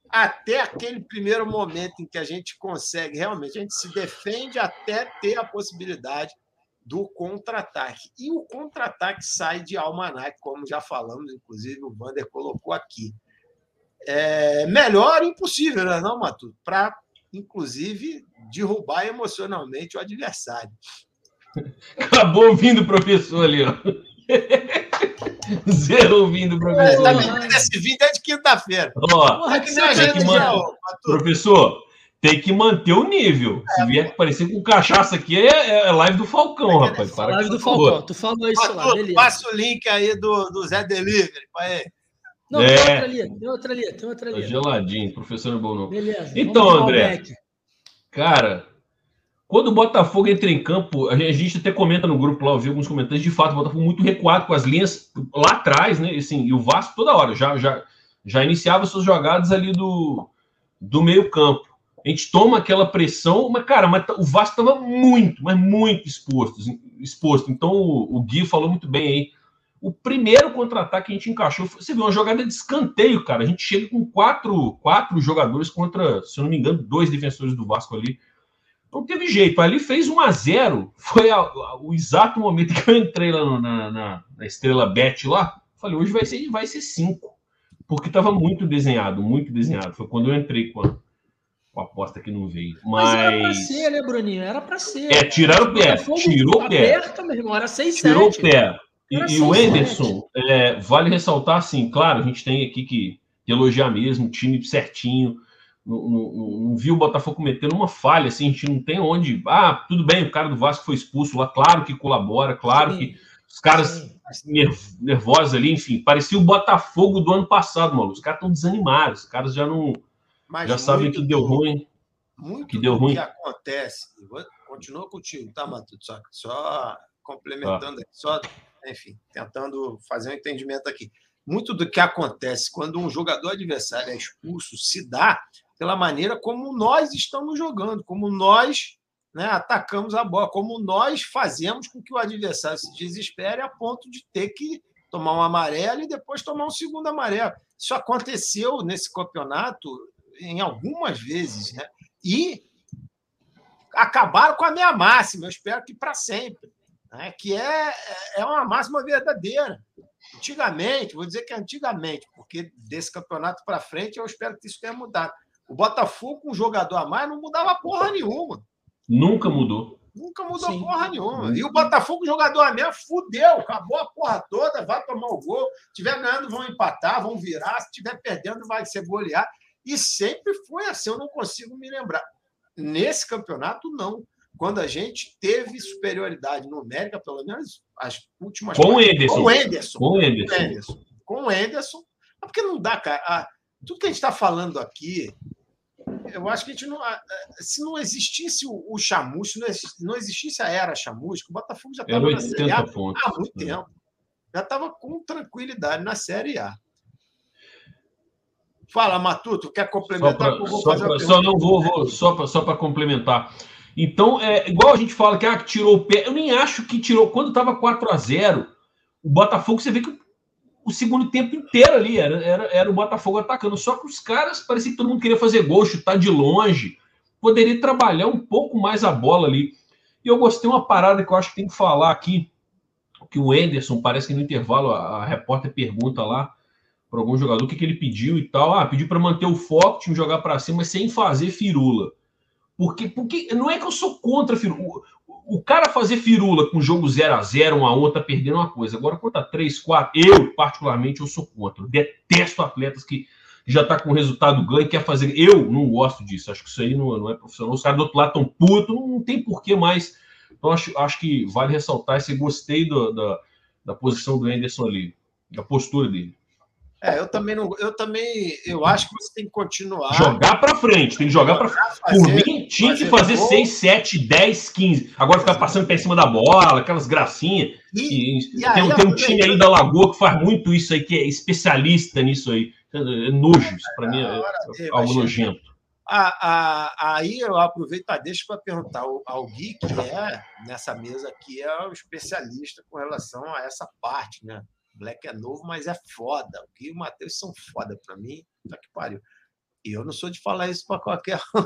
Até aquele primeiro momento em que a gente consegue, realmente, a gente se defende até ter a possibilidade do contra-ataque. E o contra-ataque sai de Almanac, como já falamos, inclusive o Vander colocou aqui. É melhor impossível, né, não, Matuto? Para, inclusive, derrubar emocionalmente o adversário. Acabou ouvindo o professor ali, ó. Zero ouvindo o professor. Tá ali. metendo esse vídeo desde quinta-feira. Ó, Porra, Que que nem a você tem gente que já, mandar. ô, Matuto. professor, tem que manter o nível. Se vier aparecer com cachaça aqui, é, é live do Falcão, rapaz. Para Live do Falcão. Tu falou isso lá, beleza. passa o link aí do, do Zé Delivery. ele. Não, É. tem outra ali, tem outra ali, tem outra Tá ali. geladinho, professor é bom não. Beleza. Então, André. Cara, quando o Botafogo entra em campo, a gente, até comenta no grupo lá, eu vi alguns comentários, de fato, o Botafogo muito recuado com as linhas lá atrás, né? E, assim, e o Vasco toda hora já, já, já iniciava suas jogadas ali do, do meio campo. A gente toma aquela pressão, mas, cara, mas tá- o Vasco estava muito, mas muito exposto. exposto. Então, o, o Gui falou muito bem aí. O primeiro contra-ataque que a gente encaixou, você viu, uma jogada de escanteio, cara. A gente chega com quatro, quatro jogadores contra, se eu não me engano, dois defensores do Vasco ali. Não teve jeito. Ali fez 1 a 0 Foi a- a- o exato momento que eu entrei lá no- na, na- na Estrela Bet lá. Falei, hoje vai ser, vai ser 5. Porque estava muito desenhado, muito desenhado. Foi quando eu entrei com a, com a aposta que não veio. Mas era pra Mas. ser, né, Bruninho? Era pra ser. É, tiraram o pé. Botafogo Tirou o pé. Aperta, meu irmão. Era 6 Tirou o 7 pé. E, e o Enderson, é, vale ressaltar, assim, claro, a gente tem aqui que elogiar mesmo, time certinho. Não, não- não- não viu o Botafogo cometendo uma falha, assim, a gente não tem onde. Ah, tudo bem, o cara do Vasco foi expulso lá, claro que colabora, claro que os caras ner- nervosos ali, enfim, parecia o Botafogo do ano passado, mano. Os caras estão desanimados, os caras já não Mas já sabem que deu ruim. Muito que deu do ruim. que acontece, vou- continua contigo, tá, Matuto? Só, só complementando aqui, só, enfim, tentando fazer um entendimento aqui. Muito do que acontece quando um jogador adversário é expulso se dá pela maneira como nós estamos jogando, como nós né, atacamos a bola, como nós fazemos com que o adversário se desespere a ponto de ter que tomar um amarelo e depois tomar um segundo amarelo. Isso aconteceu nesse campeonato em algumas vezes, né? E acabaram com a minha máxima, eu espero que para sempre, né? que é, é uma máxima verdadeira. Antigamente, vou dizer que é antigamente, porque desse campeonato para frente eu espero que isso tenha mudado. O Botafogo, com um jogador a mais, não mudava porra nenhuma. Nunca mudou. Nunca mudou Sim. porra nenhuma. E o Botafogo, jogador a menos, fudeu, acabou a porra toda, vai tomar o gol. Se tiver ganhando, vão empatar, vão virar. Se tiver perdendo, vai ser golear. E sempre foi assim, eu não consigo me lembrar. Nesse campeonato, não. Quando a gente teve superioridade numérica, pelo menos as últimas Com o Enderson. Com o Enderson. Com o Com o Enderson. Enderson. Com o Enderson. É Porque não dá, cara. A- tudo que a gente está falando aqui, eu acho que a gente não. Se não existisse o, o chamusco, não existisse, não existisse a era chamusco, o Botafogo já estava na Série A 80 pontos. há muito É. tempo. Já estava com tranquilidade na Série A. Fala, Matuto, quer complementar? só, pergunta. não vou, vou só para só pra complementar. Então, é igual a gente fala que, ah, tirou o pé. Eu nem acho que tirou. Quando estava 4 a 0 o Botafogo, você vê que o segundo tempo inteiro ali. Era, era, era o Botafogo atacando. Só que os caras, parecia que todo mundo queria fazer gol, chutar de longe. Poderia trabalhar um pouco mais a bola ali. E eu gostei uma parada que eu acho que tem que falar aqui. Que o Enderson, parece que no intervalo, a, a repórter pergunta lá para algum jogador o que, que ele pediu e tal. Ah, pediu para manter o foco, time jogar para cima, mas sem fazer firula. Porque, porque não é que eu sou contra firula o cara fazer firula com jogo 0 a 0 1 a 1 tá perdendo uma coisa. Agora, conta 3, 4, eu, particularmente, eu sou contra. Detesto atletas que já tá com resultado ganho e quer fazer. Eu não gosto disso. Acho que isso aí não, não é profissional. Os caras do outro lado tão putos, não, não tem porquê mais. Então, acho, acho que vale ressaltar esse. Gostei do, da, da posição do Anderson ali, da postura dele. É, eu também não. Eu também. Eu acho que você tem que continuar. Jogar para frente, tem que jogar para frente. Por mim, tinha que fazer 6, 7, 10, 15. Agora ficar passando por cima da bola, aquelas gracinhas. E, e tem, aí, tem um time aí da Lagoa que faz muito isso aí, que é especialista nisso aí. É nojo, isso para mim é, é algo nojento. aí eu aproveito a deixa para perguntar ao, ao Gui, que é, nessa mesa aqui, é o especialista com relação a essa parte, né? Black é novo, mas é foda. O Gui e o Matheus são foda para mim. Tá que pariu. E eu não sou de falar isso para qualquer um.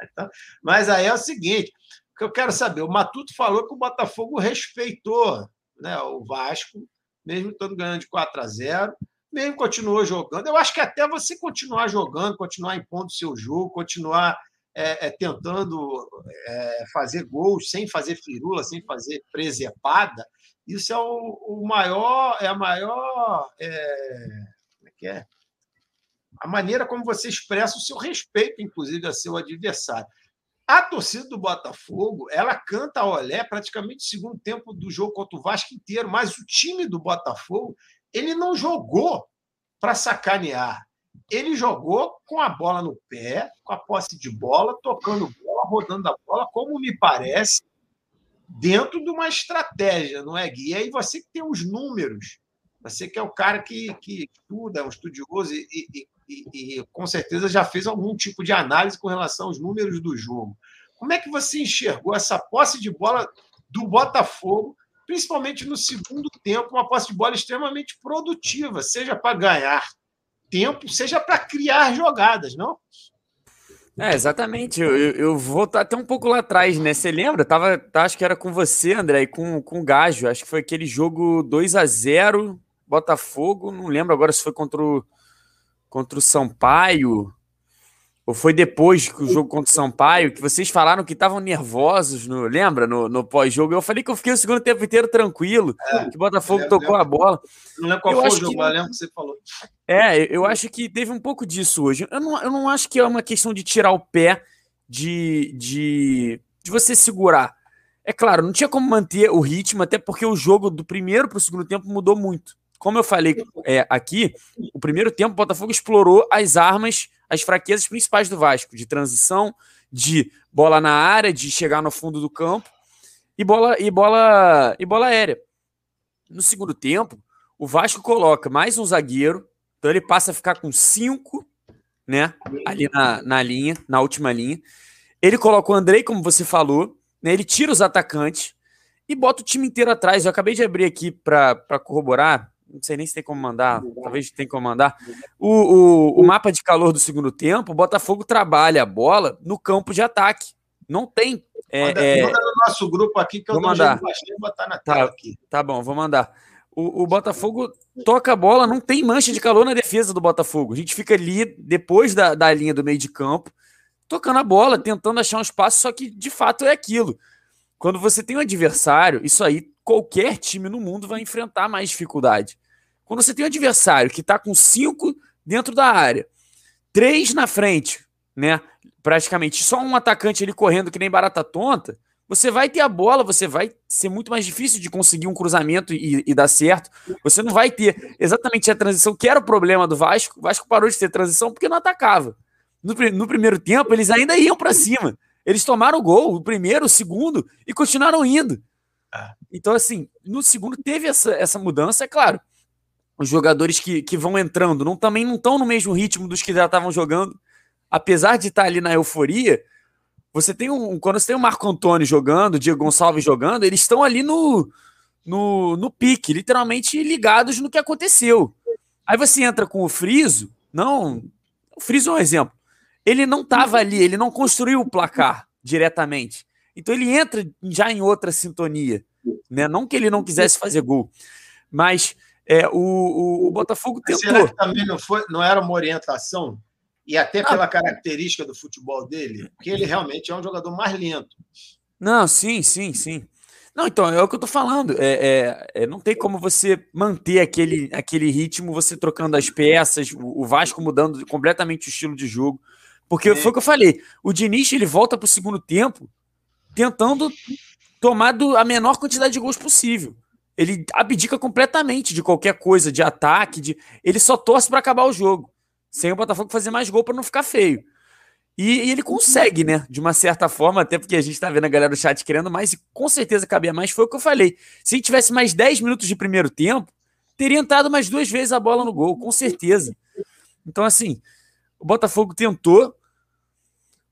Então, mas aí é o seguinte: o que eu quero saber, o Matuto falou que o Botafogo respeitou né, o Vasco, mesmo estando ganhando de 4 a 0, mesmo continuou jogando. Eu acho que até você continuar jogando, continuar impondo seu jogo, continuar é, é, tentando é, fazer gols sem fazer firula, sem fazer presepada, isso é o, o maior, é a maior. É, como é que é? A maneira como você expressa o seu respeito, inclusive, a seu adversário. A torcida do Botafogo, ela canta a olé praticamente o segundo tempo do jogo contra o Vasco inteiro, mas o time do Botafogo, ele não jogou para sacanear. Ele jogou com a bola no pé, com a posse de bola, tocando bola, rodando a bola, como me parece, dentro de uma estratégia, não é, Gui? E aí você que tem os números, você que é o cara que, que estuda, é um estudioso e, e, e, e, com certeza já fez algum tipo de análise com relação aos números do jogo. Como é que você enxergou essa posse de bola do Botafogo, principalmente no segundo tempo, uma posse de bola extremamente produtiva, seja para ganhar tempo, seja para criar jogadas, não? É, exatamente. Eu, eu, eu vou estar até um pouco lá atrás, né? Você lembra? Tava, tá, acho que era com você, André, e com, com o Gajo. Acho que foi aquele jogo 2 a 0 Botafogo. Não lembro agora se foi contra o, contra o Sampaio. Ou foi depois que o jogo contra o Sampaio, que vocês falaram que estavam nervosos, no, lembra? No, no pós-jogo. Eu falei que eu fiquei o segundo tempo inteiro tranquilo, é, que o Botafogo lembro, tocou lembro. a bola. Não lembro qual eu foi o jogo, que... mas lembro que você falou. É, eu acho que teve um pouco disso hoje. Eu não, eu não acho que é uma questão de tirar o pé, de, de, de você segurar. É claro, não tinha como manter o ritmo, até porque o jogo do primeiro para o segundo tempo mudou muito. Como eu falei é, aqui, o primeiro tempo o Botafogo explorou as armas as fraquezas principais do Vasco, de transição, de bola na área, de chegar no fundo do campo e bola e bola e bola aérea. No segundo tempo, o Vasco coloca mais um zagueiro, então ele passa a ficar com cinco, né, ali na, na linha, na última linha. Ele coloca o Andrei, como você falou, né, ele tira os atacantes e bota o time inteiro atrás. Eu acabei de abrir aqui para corroborar não sei nem se tem como mandar, talvez tem como mandar. O, o, o, mapa de calor do segundo tempo, o Botafogo trabalha a bola no campo de ataque. Não tem. É, manda, é... manda no nosso grupo aqui que eu vou mandar. Um botar na tela tá, aqui. Tá bom, vou mandar. O, o, Botafogo toca a bola, não tem mancha de calor na defesa do Botafogo. A gente fica ali depois da, da linha do meio de campo, tocando a bola, tentando achar um espaço, só que de fato é aquilo. Quando você tem um adversário, isso aí qualquer time no mundo vai enfrentar mais dificuldade. Quando você tem um adversário que está com cinco dentro da área, três na frente, né? Praticamente só um atacante ali correndo que nem barata tonta, você vai ter a bola, você vai ser muito mais difícil de conseguir um cruzamento e, e, dar certo. Você não vai ter exatamente a transição, que era o problema do Vasco. O Vasco parou de ter transição porque não atacava. No, no primeiro tempo, eles ainda iam para cima. Eles tomaram o gol, o primeiro, o segundo, e continuaram indo. É. Então, assim, no segundo teve essa, essa mudança, é claro. Os jogadores que, que vão entrando não, também não estão no mesmo ritmo dos que já estavam jogando. Apesar de estar ali na euforia, você tem um. Quando você tem o Marco Antônio jogando, o Diego Gonçalves jogando, eles estão ali no, no, no pique, literalmente ligados no que aconteceu. Aí você entra com o Friso, não. O Friso é um exemplo. Ele não estava ali, ele não construiu o placar diretamente. Então ele entra já em outra sintonia. Né? Não que ele não quisesse fazer gol, mas é, o, o, o Botafogo tentou. Será que também não, foi, não era uma orientação? E até pela ah, característica do futebol dele, porque ele realmente é um jogador mais lento. Não, sim, sim, sim. Não, então, é o que eu tô falando. É, é, é, não tem como você manter aquele, aquele ritmo, você trocando as peças, o, o Vasco mudando completamente o estilo de jogo. Porque foi o que eu falei. O Diniz, ele volta pro segundo tempo tentando tomar do, a menor quantidade de gols possível. Ele abdica completamente de qualquer coisa, de ataque, de ele só torce para acabar o jogo, sem o Botafogo fazer mais gol para não ficar feio. E, e, ele consegue, né? De uma certa forma, até porque a gente tá vendo a galera do chat querendo mais, e com certeza cabia mais, foi o que eu falei. Se tivesse mais 10 minutos de primeiro tempo, teria entrado mais duas vezes a bola no gol, com certeza. Então, assim, o Botafogo tentou,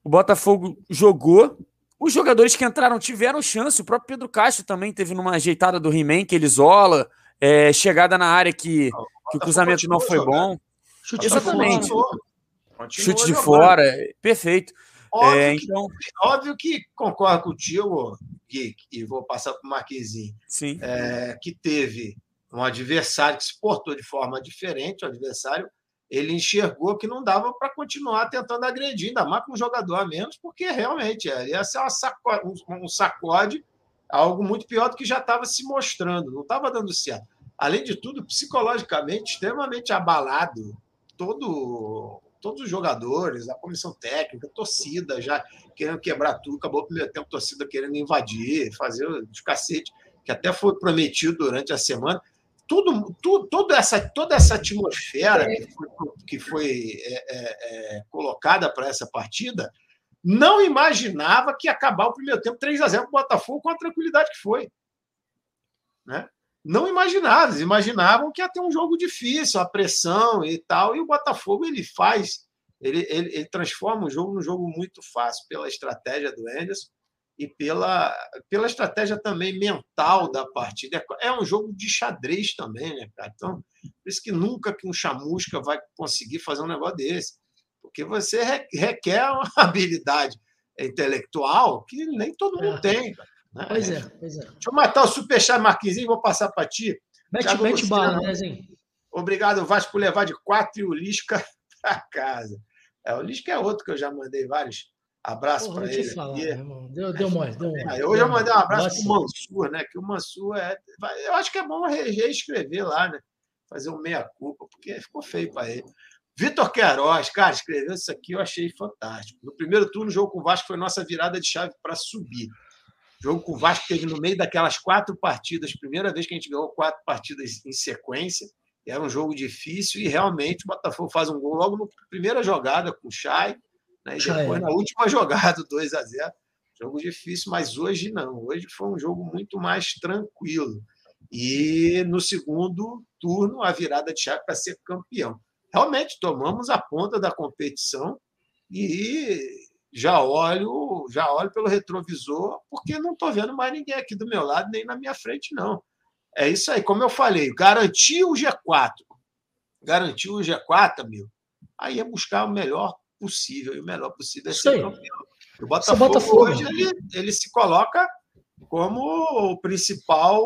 o Botafogo jogou, os jogadores que entraram tiveram chance, o próprio Pedro Castro também teve numa ajeitada do He-Man, que ele isola, é, chegada na área que, que o cruzamento não foi bom. Chute Exatamente. Chute de jogando. fora, perfeito. Óbvio, é, então... que, óbvio que concordo contigo, Gui, e vou passar para o Marquezinho. Sim. É, que teve um adversário que se portou de forma diferente, o adversário, ele enxergou que não dava para continuar tentando agredir, ainda mais com um jogador a menos, porque realmente é, ia ser um sacode, algo muito pior do que já estava se mostrando, não estava dando certo. Além de tudo, psicologicamente extremamente abalado, todo todos os jogadores, a comissão técnica, a torcida já querendo quebrar tudo. Acabou o primeiro tempo, a torcida querendo invadir, fazer os cacete, que até foi prometido durante a semana. Tudo, tudo, toda, essa, toda essa atmosfera que foi, que foi é, é, é, colocada para essa partida, não imaginava que ia acabar o primeiro tempo 3 a 0 para o Botafogo com a tranquilidade que foi. Né? não imaginavam, eles imaginavam que ia ter um jogo difícil, a pressão e tal, e o Botafogo ele faz, ele, ele, ele transforma o jogo num jogo muito fácil pela estratégia do Anderson e pela, pela estratégia também mental da partida. É um jogo de xadrez também, né, cara? Então, por isso que nunca que um chamusca vai conseguir fazer um negócio desse, porque você requer uma habilidade intelectual que nem todo mundo é. tem. Né? Pois é, pois é. Deixa eu matar o superchat, Marquinhos, e vou passar para ti. Mete, mete bala, né, Zinho? Obrigado, Vasco, por levar de quatro e o Lisca para casa. É, o Lisca é outro que eu já mandei vários abraços para ele. Falar, deu, deu mole, deu mole. hoje eu mandei um abraço para o Mansur, né? Que o Mansur é. Eu acho que é bom reescrever lá, né? Fazer um meia-culpa, porque ficou feio para ele. Vitor Queiroz, cara, escreveu isso aqui, eu achei fantástico. No primeiro turno, o jogo com o Vasco foi nossa virada de chave para subir. Jogo com o Vasco teve no meio daquelas quatro partidas, primeira vez que a gente ganhou quatro partidas em sequência. Era um jogo difícil e realmente o Botafogo faz um gol logo na primeira jogada com o Chay, né? e depois na última jogada, 2 a 0 Jogo difícil, mas hoje não. Hoje foi um jogo muito mais tranquilo. E no segundo turno, a virada de chave para ser campeão. Realmente tomamos a ponta da competição e já olho, já olho pelo retrovisor, porque não estou vendo mais ninguém aqui do meu lado, nem na minha frente, não. É isso aí, como eu falei, garantir o G4. Garantir o G4, amigo, aí é buscar o melhor possível, e o melhor possível é ser campeão. O Botafogo, Botafogo hoje ele, ele se coloca como o principal,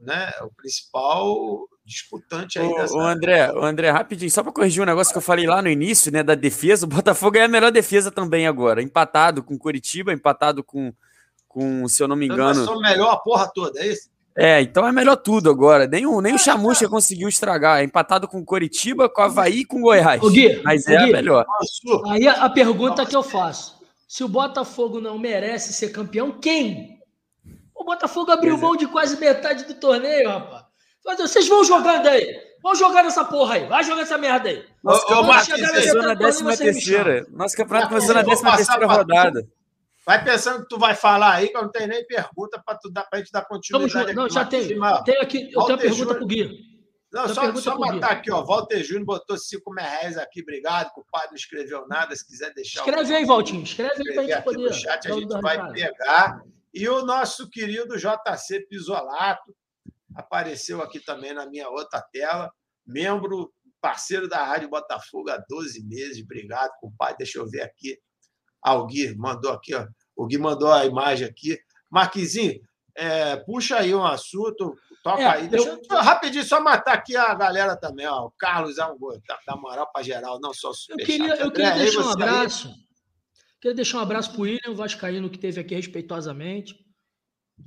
né, o principal disputante aí. O, o André, o André, rapidinho, só para corrigir um negócio que eu falei lá no início, né, da defesa, o Botafogo é a melhor defesa também agora, empatado com Curitiba, empatado com, com se eu não me engano... Eu melhor a porra toda, é isso? É, então é melhor tudo agora. Nem o, nem o Chamusca conseguiu estragar. É empatado com Curitiba, com Havaí e com Goiás. O Gui, Mas é Gui, a melhor. Aí a, pergunta que eu faço: se o Botafogo não merece ser campeão, quem? O Botafogo abriu mão de quase metade do torneio, rapaz. Vocês vão jogando aí. Vão jogar nessa porra aí. Vai jogar essa merda aí. Nosso campeonato começou na décima terceira. Nosso campeonato começou na décima terceira rodada. Vai pensando que tu vai falar aí, que eu não tenho nem pergunta para tu dar para gente dar continuidade. Não, já tem. Tem aqui, eu tenho a pergunta para o Gui. Não, só, só matar aqui, ó. Walter Júnior botou 5 reais aqui, obrigado. O padre não escreveu nada. Se quiser deixar. Escreve aí, Valtinho. Escreve aí para a gente poder. No chat a gente vai pegar. E o nosso querido JC Pisolato apareceu aqui também na minha outra tela, membro, parceiro da Rádio Botafogo há 12 meses. Obrigado, compadre. Deixa eu ver aqui. Ah, o Gui mandou aqui, ó. O Gui mandou a imagem aqui. Marquisinho, é, puxa aí um assunto, toca É, aí. Deixa eu- eu rapidinho só matar aqui a galera também, ó. O Carlos é um dá, dá moral para geral, não só Eu queria, eu André, queria aí deixar um você aí. abraço. Queria deixar um abraço para o William Vascaíno, que esteve aqui respeitosamente.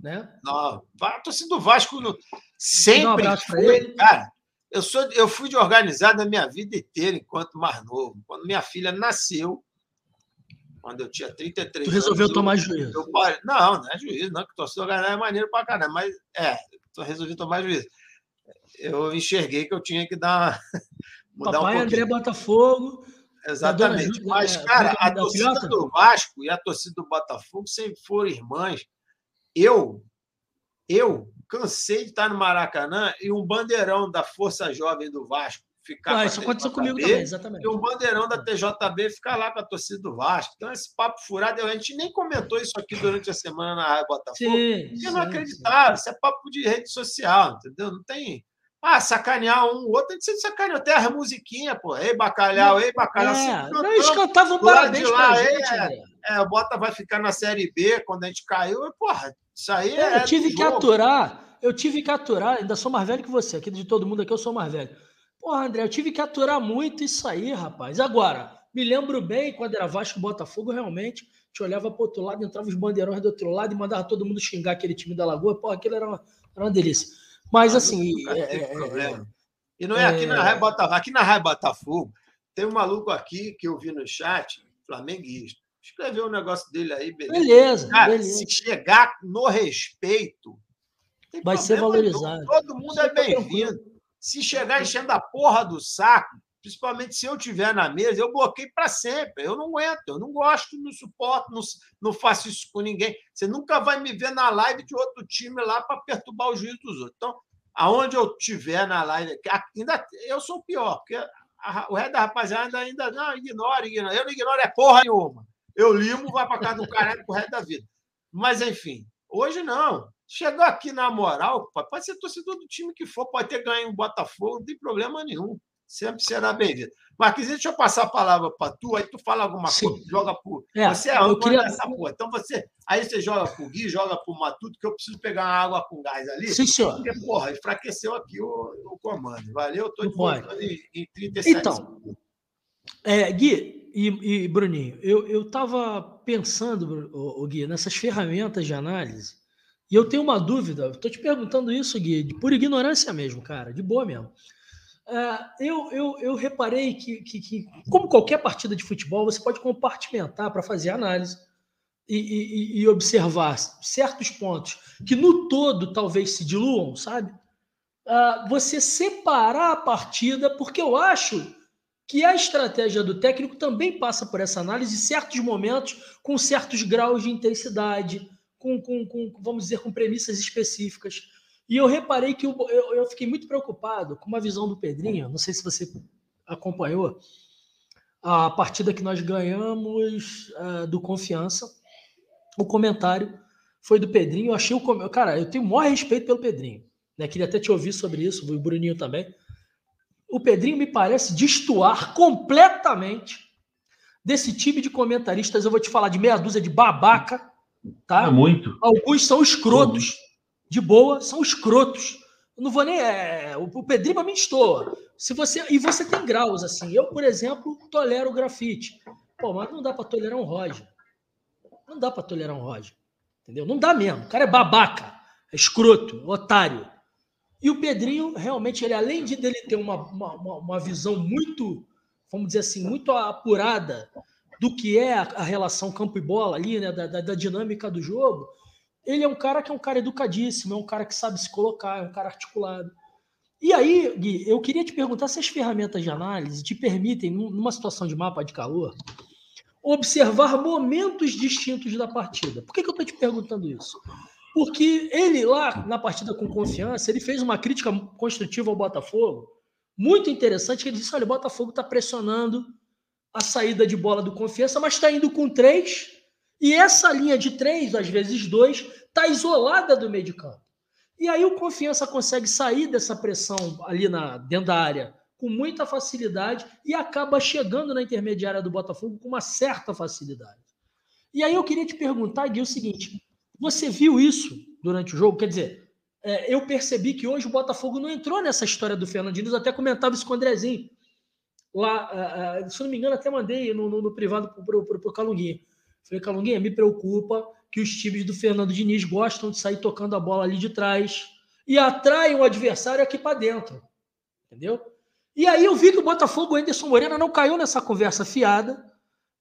Né? Não, a torcida do Vasco no- sempre abraço pra foi, ele. cara. Eu sou, eu fui de organizado a minha vida inteira enquanto mais novo. Quando minha filha nasceu, quando eu tinha 33 Tu anos. resolveu eu- tomar juízo. eu parei- não, não é juízo, não, que torcida organizada é maneiro pra caramba, mas é, eu resolvi tomar juízo. Eu enxerguei que eu tinha que dar mudar Papai um André. Botafogo. Exatamente. Ju- Mas, cara, da- a da torcida do Vasco e a torcida do Botafogo sempre foram irmãs. Eu, eu cansei de estar no Maracanã e um bandeirão da Força Jovem do Vasco ficar. Ah, a isso aconteceu comigo também, exatamente. E um bandeirão da TJB ficar lá com a torcida do Vasco. Então, esse papo furado, a gente nem comentou isso aqui durante a semana na Rádio Botafogo. Sim, Porque sim, não acreditaram, isso é papo de rede social, entendeu? Não tem. Ah, sacanear um, o outro, a gente sacaneou até as musiquinhas, pô. Ei, bacalhau, ei, bacalhau. É, sempre não, eles cantavam lado parabéns de pra lá, gente, é. É, o Bota vai ficar na Série B quando a gente caiu. e, Porra, isso aí É, é. eu tive que jogo. aturar, eu tive que aturar, ainda sou mais velho que você, aqui de todo mundo aqui eu sou mais velho. Porra, André, eu tive que aturar muito isso aí, rapaz. Agora, me lembro bem quando era Vasco Botafogo, realmente, te olhava pro outro lado, entrava os bandeirões do outro lado e mandava todo mundo xingar aquele time da Lagoa. Porra, aquilo era uma, era uma delícia. Mas assim, Nunca é, teve é, problema. E não é aqui na é. Raia Botafogo. Aqui na Raia Botafogo, tem um maluco aqui que eu vi no chat, flamenguista. Escreveu um negócio dele aí, beleza. beleza, Cara, beleza. se chegar no respeito, Vai ser valorizado. Todo mundo é Fica tranquilo. bem-vindo. Se chegar enchendo a porra do saco, principalmente se eu tiver na mesa, eu bloqueio para sempre. Eu não aguento, eu não gosto, não suporto, não, não faço isso com ninguém. Você nunca vai me ver na live de outro time lá para perturbar o juízo dos outros. Então, aonde eu tiver na live, ainda eu sou pior, porque a- o resto da rapaziada ainda não ignora, ignora. Eu não ignoro é porra nenhuma. Eu limo, vai para casa do caralho pro resto da vida. Mas, enfim, hoje não. Chegou aqui na moral, pode ser torcedor do time que for, pode ter ganho um Botafogo, não tem problema nenhum. Sempre será bem-vindo. Marquinhos, deixa eu passar a palavra para tu, aí tu fala alguma Sim. coisa, joga por. É, você é eu âncora queria- dessa porra. Então você. Aí você joga pro Gui, joga pro Matuto, que eu preciso pegar uma água com gás ali. Sim, senhor. Porque, porra, enfraqueceu aqui o, o comando. Valeu, Não de voltando em, em 37 Então, segundos. É, Gui e, e Bruninho, eu, eu tava pensando, ô, ô, Gui, nessas ferramentas de análise, e eu tenho uma dúvida, tô te perguntando isso, Gui, por ignorância mesmo, cara, de boa mesmo. É, eu, eu, eu reparei que, que, que, como qualquer partida de futebol, você pode compartimentar para fazer análise e, e- e observar certos pontos que no todo talvez se diluam, sabe? Ah, você separar a partida, porque eu acho que a estratégia do técnico também passa por essa análise certos momentos, com certos graus de intensidade, com, com, com, vamos dizer, com premissas específicas. E eu reparei que o- eu, eu fiquei muito preocupado com uma visão do Pedrinho, não sei se você acompanhou, a partida que nós ganhamos ah, do Confiança, o comentário foi do Pedrinho, eu achei o... Cara, eu tenho o maior respeito pelo Pedrinho, né? queria até te ouvir sobre isso, o Bruninho também, o Pedrinho me parece destoar completamente desse time de comentaristas. Eu vou te falar de meia dúzia de babaca, tá? Ah, muito. Alguns são escrotos, de boa, são escrotos. Eu não vou nem. é, o o Pedrinho pra mim destoa. Se você, e você tem graus, assim. Eu, por exemplo, tolero o grafite. Pô, mas não dá pra tolerar um Roger. Não dá pra tolerar um Roger. Entendeu? Não dá mesmo. O cara é babaca, é escroto, otário. E o Pedrinho, realmente, ele, além de dele ter uma, uma, uma- uma visão muito, vamos dizer assim, muito apurada do que é a, relação campo e bola ali, né, da, da- da dinâmica do jogo, ele é um cara que é um cara educadíssimo, é um cara que sabe se colocar, é um cara articulado. E aí, Gui, eu queria te perguntar se as ferramentas de análise te permitem, num- numa situação de mapa de calor, observar momentos distintos da partida. Por que, que eu estou te perguntando isso? Porque ele lá na partida com confiança, ele fez uma crítica construtiva ao Botafogo, muito interessante, que ele disse, olha, o Botafogo está pressionando a saída de bola do confiança, mas está indo com três, e essa linha de três, às vezes dois, está isolada do meio de campo. E aí o Confiança consegue sair dessa pressão ali na, dentro da área com muita facilidade e acaba chegando na intermediária do Botafogo com uma certa facilidade. E aí eu queria te perguntar, Gui, o seguinte: você viu isso durante o jogo? Quer dizer, é, eu percebi que hoje o Botafogo não entrou nessa história do Fernando Diniz, até comentava isso com o Andrezinho. Lá, se eu não me engano, até mandei no, no, no privado para o Calunguinha. Falei, Calunguinha, me preocupa que os times do Fernando Diniz gostam de sair tocando a bola ali de trás e atraem o adversário aqui para dentro. Entendeu? E aí eu vi que o Botafogo, o Anderson Moreira, não caiu nessa conversa fiada,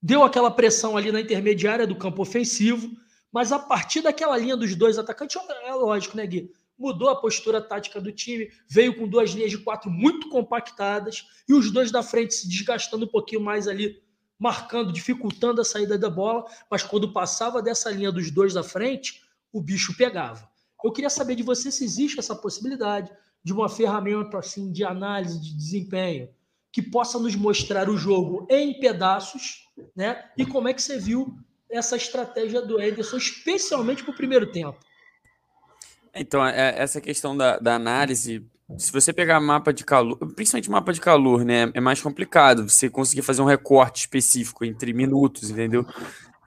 deu aquela pressão ali na intermediária do campo ofensivo, mas a partir daquela linha dos dois atacantes, é lógico, né, Gui? Mudou a postura tática do time, veio com duas linhas de quatro muito compactadas e os dois da frente se desgastando um pouquinho mais ali marcando, dificultando a saída da bola, mas quando passava dessa linha dos dois da frente, o bicho pegava. Eu queria saber de você se existe essa possibilidade de uma ferramenta assim de análise de desempenho que possa nos mostrar o jogo em pedaços, né? E como é que você viu essa estratégia do Ederson, especialmente para o primeiro tempo? Então, é, essa questão da, da análise se você pegar mapa de calor, principalmente mapa de calor, né, é mais complicado você conseguir fazer um recorte específico entre minutos, entendeu?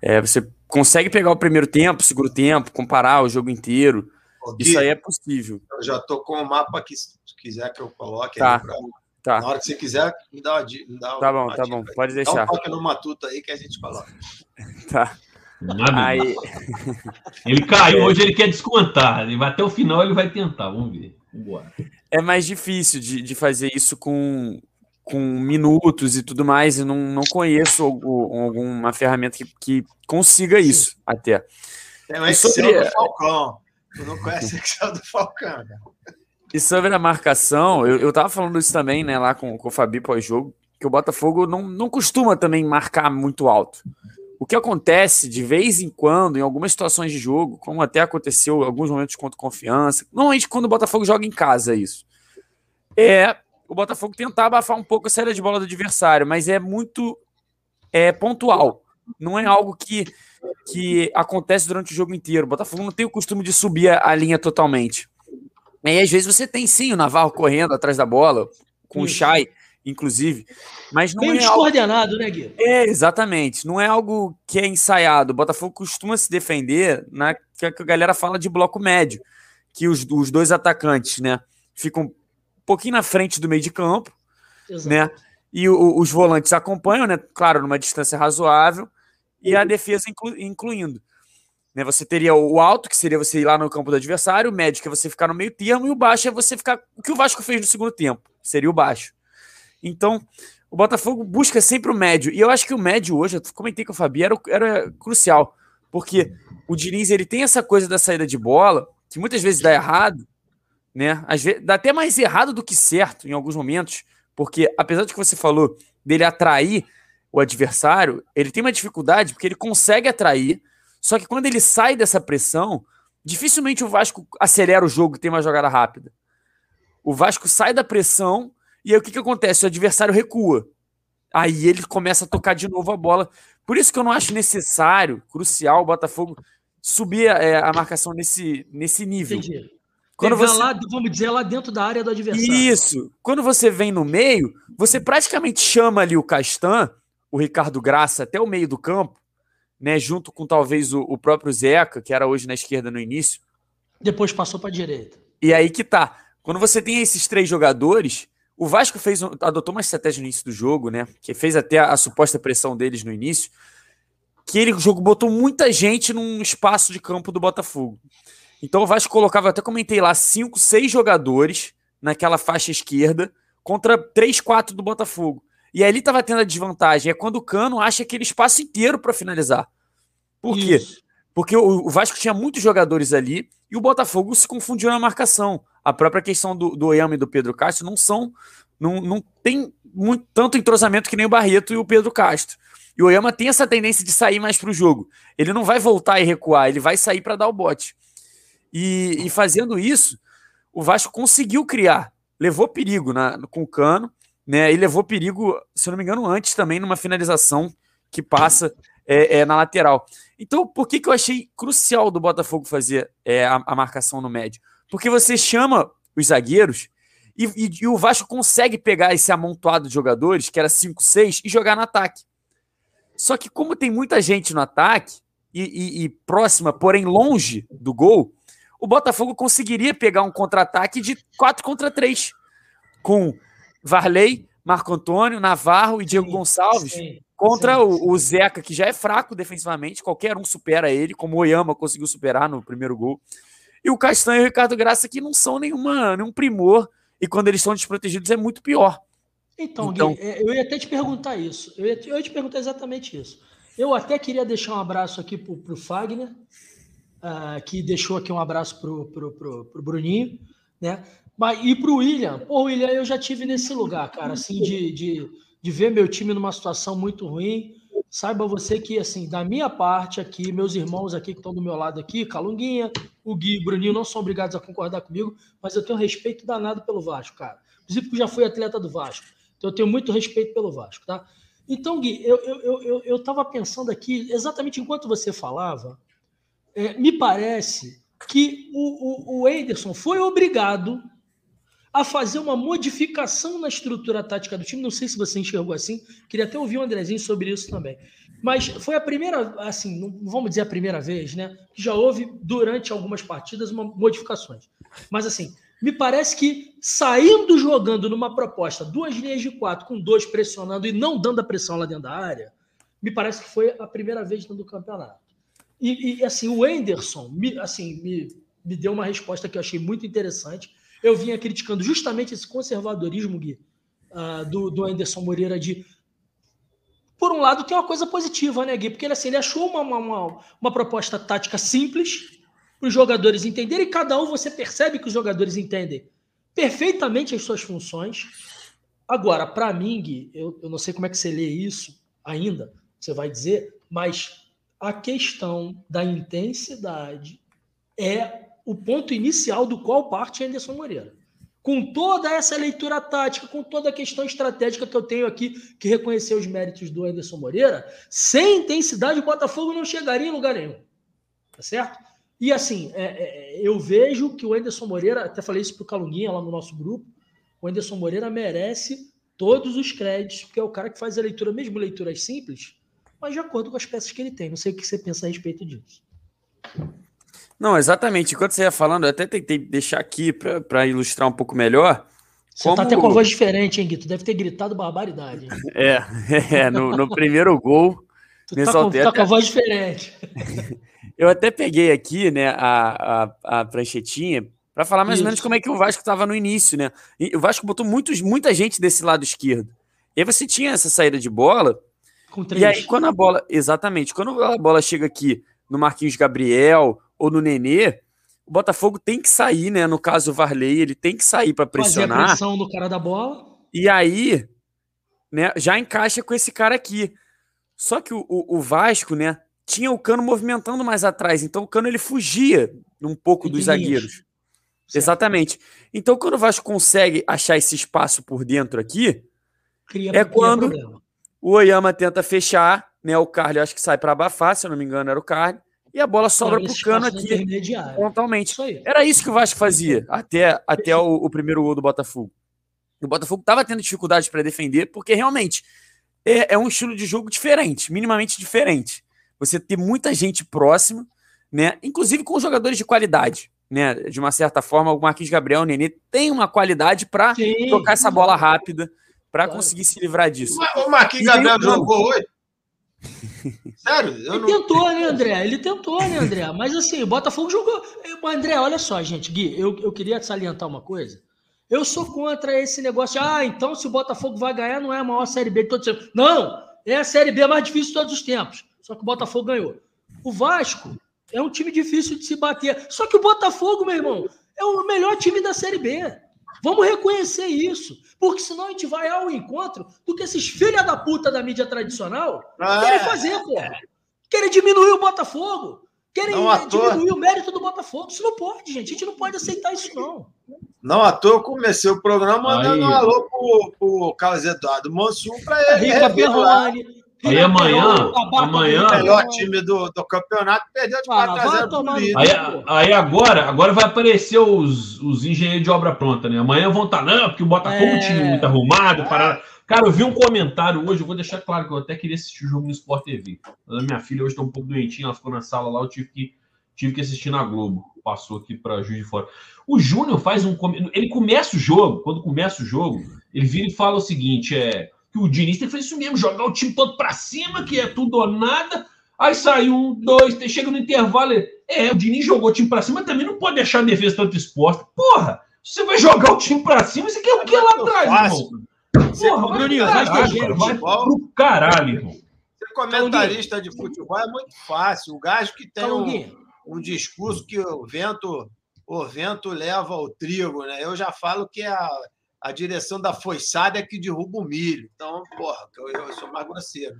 É, você consegue pegar o primeiro tempo, o segundo tempo, comparar o jogo inteiro. Gui, Isso aí é possível. Eu já tô com o mapa aqui, se quiser que eu coloque tá. Pra... Tá. Na hora que você quiser, me dá uma, dá Tá bom, tá bom, pode deixar. Dá um toque no matuto aí que a gente coloca. tá. Aí... Ele caiu, hoje ele quer descontar. Ele vai até o final, ele vai tentar, vamos ver. Vambora é mais difícil de, de fazer isso com, com minutos e tudo mais. Eu não, não conheço alguma ferramenta que, que consiga isso até. Tem o Excel sobre... do Falcão. Tu não conhece o Excel do Falcão, E sobre a marcação, eu, eu tava falando isso também, né, lá com, com o Fabi pós-jogo, que o Botafogo não, não costuma também marcar muito alto. O que acontece de vez em quando, em algumas situações de jogo, como até aconteceu em alguns momentos contra confiança, normalmente quando o Botafogo joga em casa, isso, é o Botafogo tentar abafar um pouco a saída de bola do adversário, mas é muito é, pontual. Não é algo que, que acontece durante o jogo inteiro. O Botafogo não tem o costume de subir a, a linha totalmente. E às vezes você tem sim o Navarro correndo atrás da bola, com o Chay inclusive. Mas não Meio é descoordenado, algo... né, Gui? É, exatamente. Não é algo que é ensaiado. O Botafogo costuma se defender na que a galera fala de bloco médio, que os, os dois atacantes, né, ficam um pouquinho na frente do meio de campo, Exato. né? E o, os volantes acompanham, né? Claro, numa distância razoável, e a defesa inclu, incluindo. Né, você teria o alto, que seria você ir lá no campo do adversário, o médio, que é você ficar no meio termo, e o baixo é você ficar. O que o Vasco fez no segundo tempo, seria o baixo. Então, o Botafogo busca sempre o médio. E eu acho que o médio hoje, eu comentei com o Fabi, era, era crucial. Porque o Diniz ele tem essa coisa da saída de bola, que muitas vezes dá errado, né? Às vezes, dá até mais errado do que certo em alguns momentos, porque apesar de que você falou dele atrair o adversário, ele tem uma dificuldade porque ele consegue atrair, só que quando ele sai dessa pressão, dificilmente o Vasco acelera o jogo e tem uma jogada rápida. O Vasco sai da pressão e aí o que, que acontece? O adversário recua. Aí ele começa a tocar de novo a bola. Por isso que eu não acho necessário, crucial, o Botafogo subir é, a marcação nesse, nesse nível. Entendi. Quando você... lá, vamos dizer, lá dentro da área do adversário. Isso. Quando você vem no meio, você praticamente chama ali o Castan, o Ricardo Graça, até o meio do campo, né, junto com talvez o, o próprio Zeca, que era hoje na esquerda no início. Depois passou para a direita. E aí que tá. Quando você tem esses três jogadores, o Vasco fez, adotou uma estratégia no início do jogo, né? Que fez até a, a suposta pressão deles no início. Que ele, o jogo botou muita gente num espaço de campo do Botafogo. Então o Vasco colocava, até comentei lá, cinco, seis jogadores naquela faixa esquerda contra três, quatro do Botafogo. E ele estava tendo a desvantagem. É quando o Cano acha aquele espaço inteiro para finalizar. Por quê? Porque o, Vasco tinha muitos jogadores ali e o Botafogo se confundiu na marcação a própria questão do, do Oyama e do Pedro Castro não são. Não, não tem muito, tanto entrosamento que nem o Barreto e o Pedro Castro. E o Oyama tem essa tendência de sair mais para o jogo. Ele não vai voltar e recuar, ele vai sair para dar o bote. E, e, fazendo isso, o Vasco conseguiu criar, levou perigo na, com o cano, né? E levou perigo, se eu não me engano, antes também numa finalização que passa é, é, na lateral. Então, por que, que eu achei crucial do Botafogo fazer é, a, a marcação no médio? Porque você chama os zagueiros e, e- e o Vasco consegue pegar esse amontoado de jogadores, que era 5, 6, e jogar no ataque. Só que como tem muita gente no ataque e, e- próxima, porém longe do gol, o Botafogo conseguiria pegar um contra-ataque de 4 contra 3, com Varley, Marco Antônio, Navarro e Diego Sim, Gonçalves Sim, contra sim, o, sim. o Zeca, que já é fraco defensivamente, qualquer um supera ele, como o Oyama conseguiu superar no primeiro gol. E o Castanho e o Ricardo Graça, que não são nenhuma, nenhum primor, e quando eles estão desprotegidos é muito pior. Então, Então- Gui, é, eu ia até te perguntar isso. Eu ia te, eu ia te perguntar exatamente isso. Eu até queria deixar um abraço aqui pro, pro Fagner, ah, que deixou aqui um abraço pro, pro, pro, pro Bruninho, né? Mas, e pro William. Pô, William, eu já tive nesse lugar, cara, assim, de, de, de ver meu time numa situação muito ruim. Saiba você que, assim, da minha parte aqui, meus irmãos aqui que estão do meu lado aqui, Calunguinha, o Gui e o Bruninho não são obrigados a concordar comigo, mas eu tenho respeito danado pelo Vasco, cara. Inclusive porque eu já fui atleta do Vasco. Então eu tenho muito respeito pelo Vasco, tá? Então, Gui, eu estava eu, eu, eu tava pensando aqui, exatamente enquanto você falava, é, me parece que o, o, o Anderson foi obrigado a fazer uma modificação na estrutura tática do time. Não sei se você enxergou assim. Queria até ouvir o Andrezinho sobre isso também. Mas foi a primeira, assim, não vamos dizer a primeira vez, né? Que já houve durante algumas partidas uma, modificações. Mas assim, me parece que saindo jogando numa proposta, duas linhas de quatro, com dois pressionando e não dando a pressão lá dentro da área, me parece que foi a primeira vez dentro do campeonato. E, e, assim, o Enderson me, assim, me, me deu uma resposta que eu achei muito interessante. Eu vinha criticando justamente esse conservadorismo, Gui, uh, do, do Anderson Moreira de. Por um lado, tem uma coisa positiva, né, Gui? Porque ele, assim, ele achou uma, uma, uma proposta tática simples para os jogadores entenderem, e cada um você percebe que os jogadores entendem perfeitamente as suas funções. Agora, para mim, Gui, eu, eu não sei como é que você lê isso ainda, você vai dizer, mas a questão da intensidade é o ponto inicial do qual parte Anderson Moreira. Com toda essa leitura tática, com toda a questão estratégica que eu tenho aqui, que reconhecer os méritos do Anderson Moreira, sem intensidade o Botafogo não chegaria em lugar nenhum. Tá certo? E assim, é, é, eu vejo que o Anderson Moreira, até falei isso pro Calunguinha lá no nosso grupo, o Anderson Moreira merece todos os créditos, porque é o cara que faz a leitura, mesmo leituras simples, mas de acordo com as peças que ele tem. Não sei o que você pensa a respeito disso. Não, exatamente. Enquanto você ia falando, eu até tentei deixar aqui para ilustrar um pouco melhor. Você como... tá até com a voz diferente, hein, Gui? Tu deve ter gritado barbaridade. É, é no, no, primeiro gol. Tu tá, com, tá com a voz diferente. eu até peguei aqui, né, a, a, a pranchetinha para falar mais Isso. ou menos como é que o Vasco estava no início, né? E o Vasco botou muitos, muita gente desse lado esquerdo. E aí você tinha essa saída de bola. Com três. E aí, quando a bola. Exatamente. Quando a bola chega aqui no Marquinhos Gabriel ou no Nenê, o Botafogo tem que sair, né? No caso, o Varley, ele tem que sair para pressionar. Fazer a pressão no cara da bola. E aí, né, já encaixa com esse cara aqui. Só que o, o, o Vasco, né, tinha o Cano movimentando mais atrás. Então o Cano ele fugia um pouco dos zagueiros. Certo. Exatamente. Então, quando o Vasco consegue achar esse espaço por dentro aqui, cria, é quando o Oyama tenta fechar, né? O Carly acho que sai para abafar, se eu não me engano, era o Carly. E a bola sobra para o cano aqui. Totalmente. Isso era isso que o Vasco fazia até, até o, o primeiro gol do Botafogo. O Botafogo estava tendo dificuldade para defender, porque realmente é, é, um estilo de jogo diferente, minimamente diferente. Você ter muita gente próxima, né? Inclusive com jogadores de qualidade. Né, de uma certa forma, o Marquinhos Gabriel, o Nenê, tem uma qualidade para tocar essa bola rápida, para claro. conseguir se livrar disso. O Marquinhos Gabriel jogou hoje? Sério? ele não... tentou, né, André? Ele tentou, né, André? Mas assim, o Botafogo jogou. André, olha só, gente, Gui, eu, eu queria salientar uma coisa. Eu sou contra esse negócio. De, ah, então se o Botafogo vai ganhar, não é a maior Série B de todos os tempos. Não! É a Série B mais difícil de todos os tempos. Só que o Botafogo ganhou. O Vasco é um time difícil de se bater. Só que o Botafogo, meu irmão, é o melhor time da Série B. Vamos reconhecer isso. Porque senão a gente vai ao encontro do que esses filha da puta da mídia tradicional ah, querem fazer, pô. Querem diminuir o Botafogo. Querem diminuir o mérito do Botafogo. Isso não pode, gente. A gente não pode aceitar isso, não. Não, à toa eu comecei o programa mandando um alô pro, pro Carlos Eduardo Mansur para ele. Rica Perrone, Aí amanhã, amanhã. O melhor time do, do campeonato perdeu de Ah, 4 vai a 0 tomar pro no líder. Aí, aí agora, agora vai aparecer os, os engenheiros de obra pronta, né? Amanhã vão estar, não, porque o Botafogo é um time É. muito arrumado. Parada. Cara, eu vi um comentário hoje, eu vou deixar claro que eu até queria assistir o jogo no Sport TV. Mas a minha filha hoje está um pouco doentinha, ela ficou na sala lá, eu tive que, tive que assistir na Globo. Passou aqui para Juiz de Fora. O Júnior faz um. Ele começa o jogo, quando começa o jogo, ele vira e fala o seguinte: é que o Diniz tem que fazer isso mesmo, jogar o time todo para cima, que é tudo ou nada. Aí sai um, dois, três, chega no intervalo. É, o Diniz jogou o time para cima, também não pode deixar a defesa tanto exposta. Porra, você vai jogar o time para cima, você quer o que lá muito atrás, irmão? Você, Porra, vai Bruninho, vai caralho, gente. vai pro caralho, irmão. ser comentarista de futebol é muito fácil. O gajo que tem um, um discurso que o vento, o vento leva o trigo, né? Eu já falo que é a, a direção da foiçada é que derruba o milho. Então, porra, eu, eu sou mais grosseiro.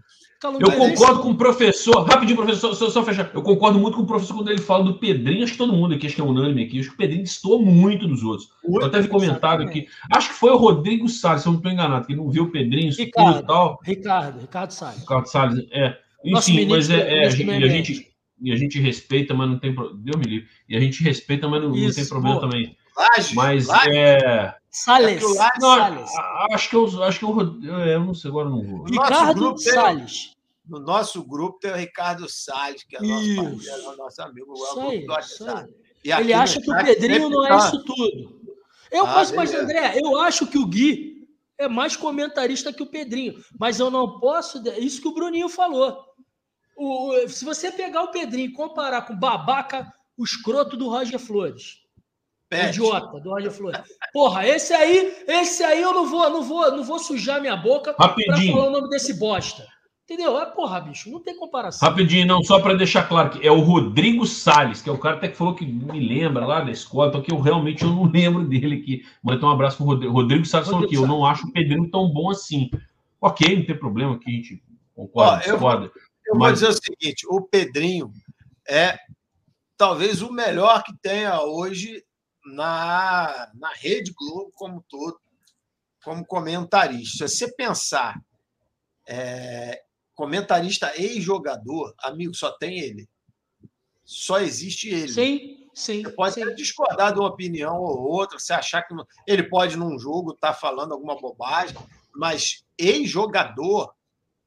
Eu concordo com o professor. Rapidinho, professor, só, só fechar. Eu concordo muito com o professor quando ele fala do Pedrinho. Acho que todo mundo aqui, acho que é unânime aqui. Acho que o Pedrinho destoou muito dos outros. Eu até vi comentário aqui. Acho que foi o Rodrigo Salles, se eu não estou enganado, que não viu o Pedrinho, isso tudo Ricardo. e tal. Ricardo, Ricardo Salles. Ricardo Salles, é. Nosso Enfim, mas ministro- é, é, a gente, e a gente e a gente respeita, mas não tem pro- Deus me livre. E a gente respeita, mas não, não Isso, tem problema boa. também. Lages, Mas Lages, é, Salles. É que o Lages- não, Salles. acho que eu acho que eu, é, eu não sei agora eu não vou. Ricardo Salles. no nosso grupo tem o Ricardo Salles, que é nosso parceiro, é nosso amigo. o Isso grupo aí, do isso aí. E Ele acha que o Pedrinho não é tá- isso tudo. Eu, Ah, mas, mas. André, eu acho que o Gui é mais comentarista que o Pedrinho. Mas eu não posso. Isso que o Bruninho falou. O- se você pegar o Pedrinho e comparar com o babaca, o escroto do Roger Flores. O Pet. idiota do Roger Flores. Porra, esse aí, esse aí eu não vou, não vou, não vou sujar minha boca pra Rapidinho. falar o nome desse bosta. Entendeu? É porra, bicho, não tem comparação. Rapidinho, não, só para deixar claro que é o Rodrigo Salles, que é o cara até que falou que me lembra lá da escola, então que eu realmente eu não lembro dele aqui. Mas então um abraço pro Rodrigo. Rodrigo Salles falou que eu não acho o Pedrinho tão bom assim. Ok, não tem problema que a gente concorda, Ó, eu vou- discorda. Eu vou Mas- dizer o seguinte: o Pedrinho é talvez o melhor que tenha hoje na, na Rede Globo como todo, como comentarista. Se você pensar, é, comentarista ex-jogador, amigo, só tem ele. Só existe ele. Sim, sim. Você pode sim. discordar de uma opinião ou outra, você achar que não- ele pode, num jogo, estar falando alguma bobagem, mas ex-jogador,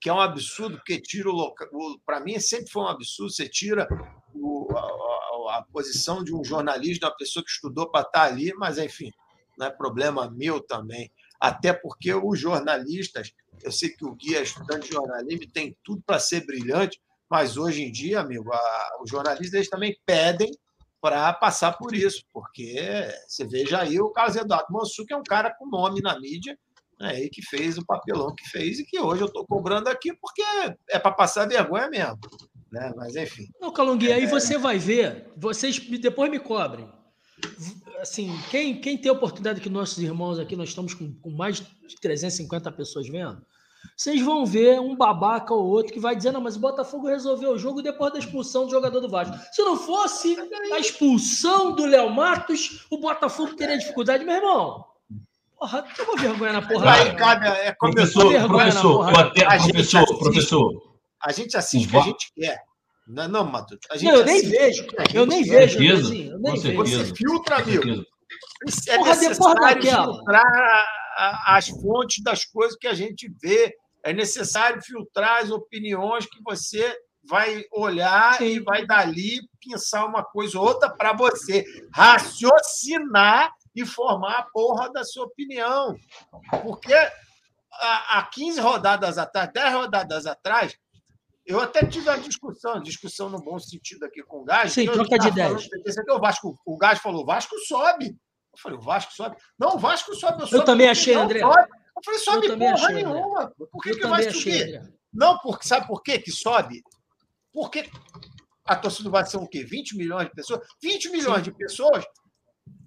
que é um absurdo, porque tira o local. Para mim, sempre foi um absurdo, você tira a- posição de um jornalista, uma pessoa que estudou para estar ali, mas, enfim, não é problema meu também. Até porque os jornalistas, eu sei que o Gui é estudante de jornalismo tem tudo para ser brilhante, mas hoje em dia, amigo, a- os jornalistas eles também pedem para passar por isso, porque você veja aí o Carlos Eduardo Mansur, que é um cara com nome na mídia, né, e que fez o papelão que fez, e que hoje eu estou cobrando aqui porque é para passar vergonha mesmo. Né? Mas, enfim. Não, Calunguinha, aí você vai ver, vocês depois me cobrem. Assim, quem, quem tem a oportunidade que nossos irmãos aqui, nós estamos com, com mais de 350 pessoas vendo, vocês vão ver um babaca ou outro que vai dizer, não, mas o Botafogo resolveu o jogo depois da expulsão do jogador do Vasco. Se não fosse a expulsão do Léo Matos, o Botafogo teria dificuldade. Meu irmão, porra, tem uma vergonha na porra. Aí, cabe, é, Professor, na professor, professor, assiste. professor. A gente assiste o que a gente quer. Não, é não gente Não, eu nem vejo, eu nem quer. vejo, certeza, Andrezinho, eu nem vejo. certeza. Você filtra, amigo. certeza. É Porra, necessário daquela. filtrar a- a- as fontes das coisas que a gente vê. É necessário filtrar as opiniões que você vai olhar Sim. e vai dali pensar uma coisa ou outra para você raciocinar e formar a porra da sua opinião. Porque há há 15 rodadas atrás, 10 rodadas atrás, eu até tive uma discussão, discussão no bom sentido aqui com o Gás. Sim, eu troca de aqui é o Vasco, o Gás falou, o Vasco sobe. Eu falei, o Vasco sobe? Não, o Vasco sobe. Eu, sobe também porque achei, André. sobe. Eu falei, sobe Eu também porra achei, André. nenhuma. Por que, Eu que também vai achei, subir? André. Não, porque sabe por quê que sobe? Porque a torcida vai ser o quê? 20 milhões de pessoas? 20 milhões de pessoas.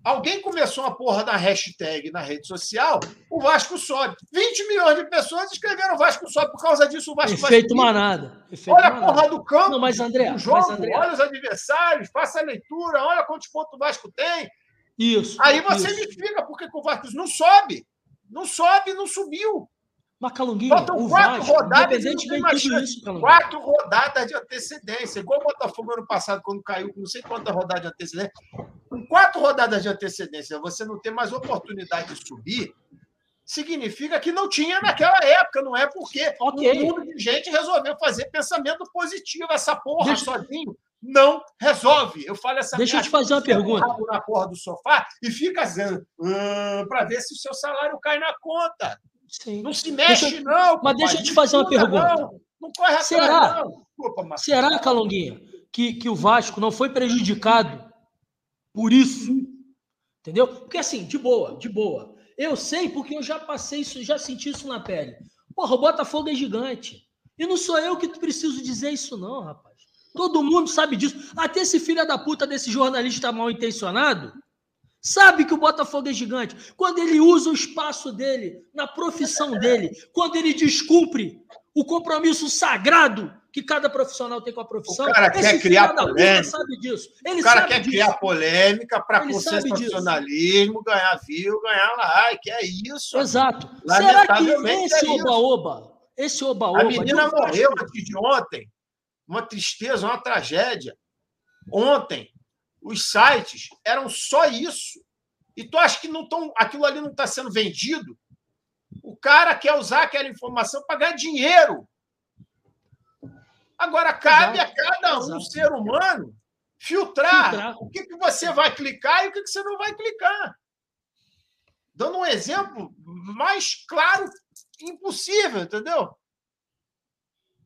Alguém começou uma porra na hashtag na rede social, o Vasco sobe. 20 milhões de pessoas escreveram o Vasco sobe. Por causa disso, o Vasco vai Efeito subir. manada. Efeito Olha a manada. porra do campo, Não, mas André, do jogo, mas André, olha os adversários, faça a leitura, olha quantos pontos o Vasco tem. isso. Aí você isso. me explica por que o Vasco não sobe. Não sobe, não subiu. Mas, Calunguinho, Faltam quatro Vasco, rodadas e não tem de mais isso. Quatro rodadas de antecedência. Igual o Botafogo ano passado, quando caiu, com não sei quantas rodadas de antecedência. Com quatro rodadas de antecedência, você não tem mais oportunidade de subir, significa que não tinha naquela época, não é porque Ok. um mundo de gente resolveu fazer pensamento positivo. Essa porra Deixa- sozinho não resolve. Eu falo essa Deixa eu te fazer uma pergunta. na porra do sofá e fica dizendo para ver se o seu salário cai na conta. Sim. Não se mexe, eu- não. Mas deixa eu te fazer uma pergunta. Não, não corre atrás, Será? não. Desculpa, Marcos. Será, Calonguinha, que, que o Vasco não foi prejudicado por isso? Entendeu? Porque assim, de boa, de boa. Eu sei porque eu já passei isso, já senti isso na pele. Porra, o Botafogo é gigante. E não sou eu que preciso dizer isso, não, rapaz. Todo mundo sabe disso. Até esse filho da puta desse jornalista mal intencionado sabe que o Botafogo é gigante. Quando ele usa o espaço dele, na profissão dele, quando ele descumpre o compromisso sagrado que cada profissional tem com a profissão. O cara quer criar polêmica. sabe disso. Ele O cara quer disso. criar polêmica para sensacionalismo, ganhar view, ganhar like. É isso. Exato. Será que esse é oba-oba, esse oba-oba... A menina morreu antes de ontem. Uma tristeza, uma tragédia. Ontem, os sites eram só isso. E tu acha que não tão, aquilo ali não está sendo vendido? O cara quer usar aquela informação para ganhar dinheiro. Agora, cabe a cada um Exato. ser humano filtrar, Filtrar. o que, que você vai clicar e o que, que você não vai clicar. Dando um exemplo mais claro impossível, entendeu?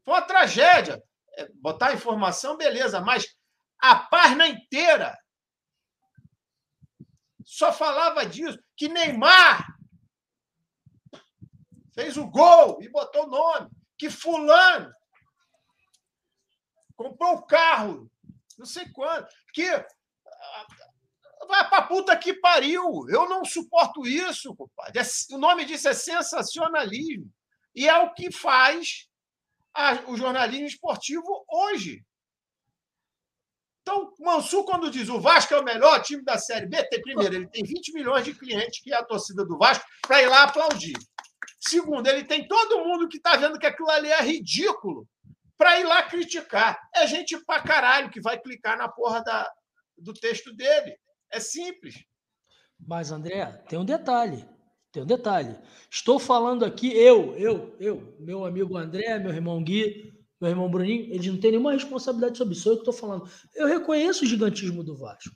Foi uma tragédia. É, Botar a informação, beleza, mas a página inteira só falava disso, que Neymar fez o gol e botou o nome, que fulano comprou o carro, não sei quando, que ah, vai pra puta que pariu. Eu não suporto isso, compadre. É- O nome disso é sensacionalismo. E é o que faz o jornalismo esportivo hoje. Então, Mansur, quando diz o Vasco é o melhor time da Série B, tem, primeiro, ele tem 20 milhões de clientes, que é a torcida do Vasco, para ir lá aplaudir. Segundo, ele tem todo mundo que está vendo que aquilo ali é ridículo para ir lá criticar. É gente pra caralho que vai clicar na porra da, do texto dele. É simples. Mas, André, tem um detalhe. Tem um detalhe. Estou falando aqui, eu, eu, eu, meu amigo André, meu irmão Gui, meu irmão Bruninho, eles não têm nenhuma responsabilidade sobre isso. Eu que estou falando. Eu reconheço o gigantismo do Vasco.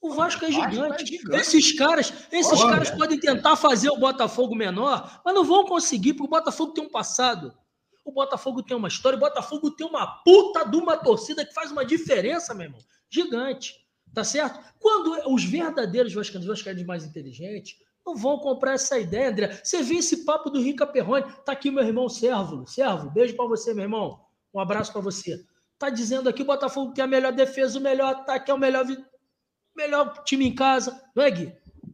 O Vasco é O Vasco é gigante. gigante. Esses caras, esses Olha. caras podem tentar fazer o Botafogo menor, mas não vão conseguir, porque o Botafogo tem um passado. O Botafogo tem uma história, o Botafogo tem uma puta de uma torcida que faz uma diferença, meu irmão. Gigante. Tá certo? Quando os verdadeiros vascaínos, vascaínos mais inteligentes, não vão comprar essa ideia, André. Você vê esse papo do Rica Perrone. Tá aqui meu irmão Sérvulo. Servo, beijo pra você, meu irmão. Um abraço pra você. Tá dizendo aqui o Botafogo tem a melhor defesa, o melhor ataque, é o melhor, melhor time em casa. Não é, Gui?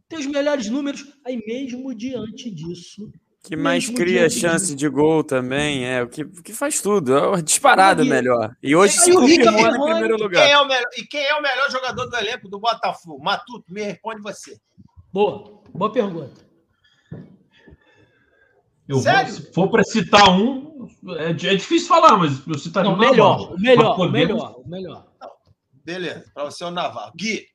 Tem os melhores números. Aí mesmo diante disso, Que mais cria chance disso. de gol também, é o que, que faz tudo, é o disparado Aí- melhor. E hoje se confirmou em Perrone- primeiro Quem lugar. é o melhor, e quem é o melhor jogador do elenco do Botafogo? Matuto, me responde você. boa, boa pergunta. Eu vou- Sério? se for para citar um, é, é difícil falar, mas eu citaria Não, o Navarro. melhor, o melhor, podemos- melhor, o melhor. Beleza, para você é o Navarro. Gui,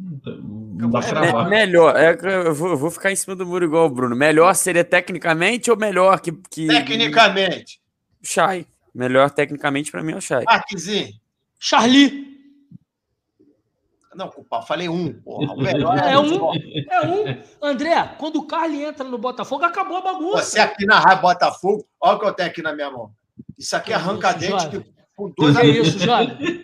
É, Me- melhor, é, eu, vou, vou ficar em cima do muro igual o Bruno. Melhor seria tecnicamente ou melhor que. que tecnicamente, Shai. Melhor tecnicamente pra mim é o Shai. Marquezinho. Charlie. Não, culpa, falei um, porra. O melhor É é um. É um. André, quando o Carly entra no Botafogo, acabou a bagunça. Você aqui na Rádio Botafogo, olha o que eu tenho aqui na minha mão. Isso aqui é arranca-dente com dois Que amigos. isso?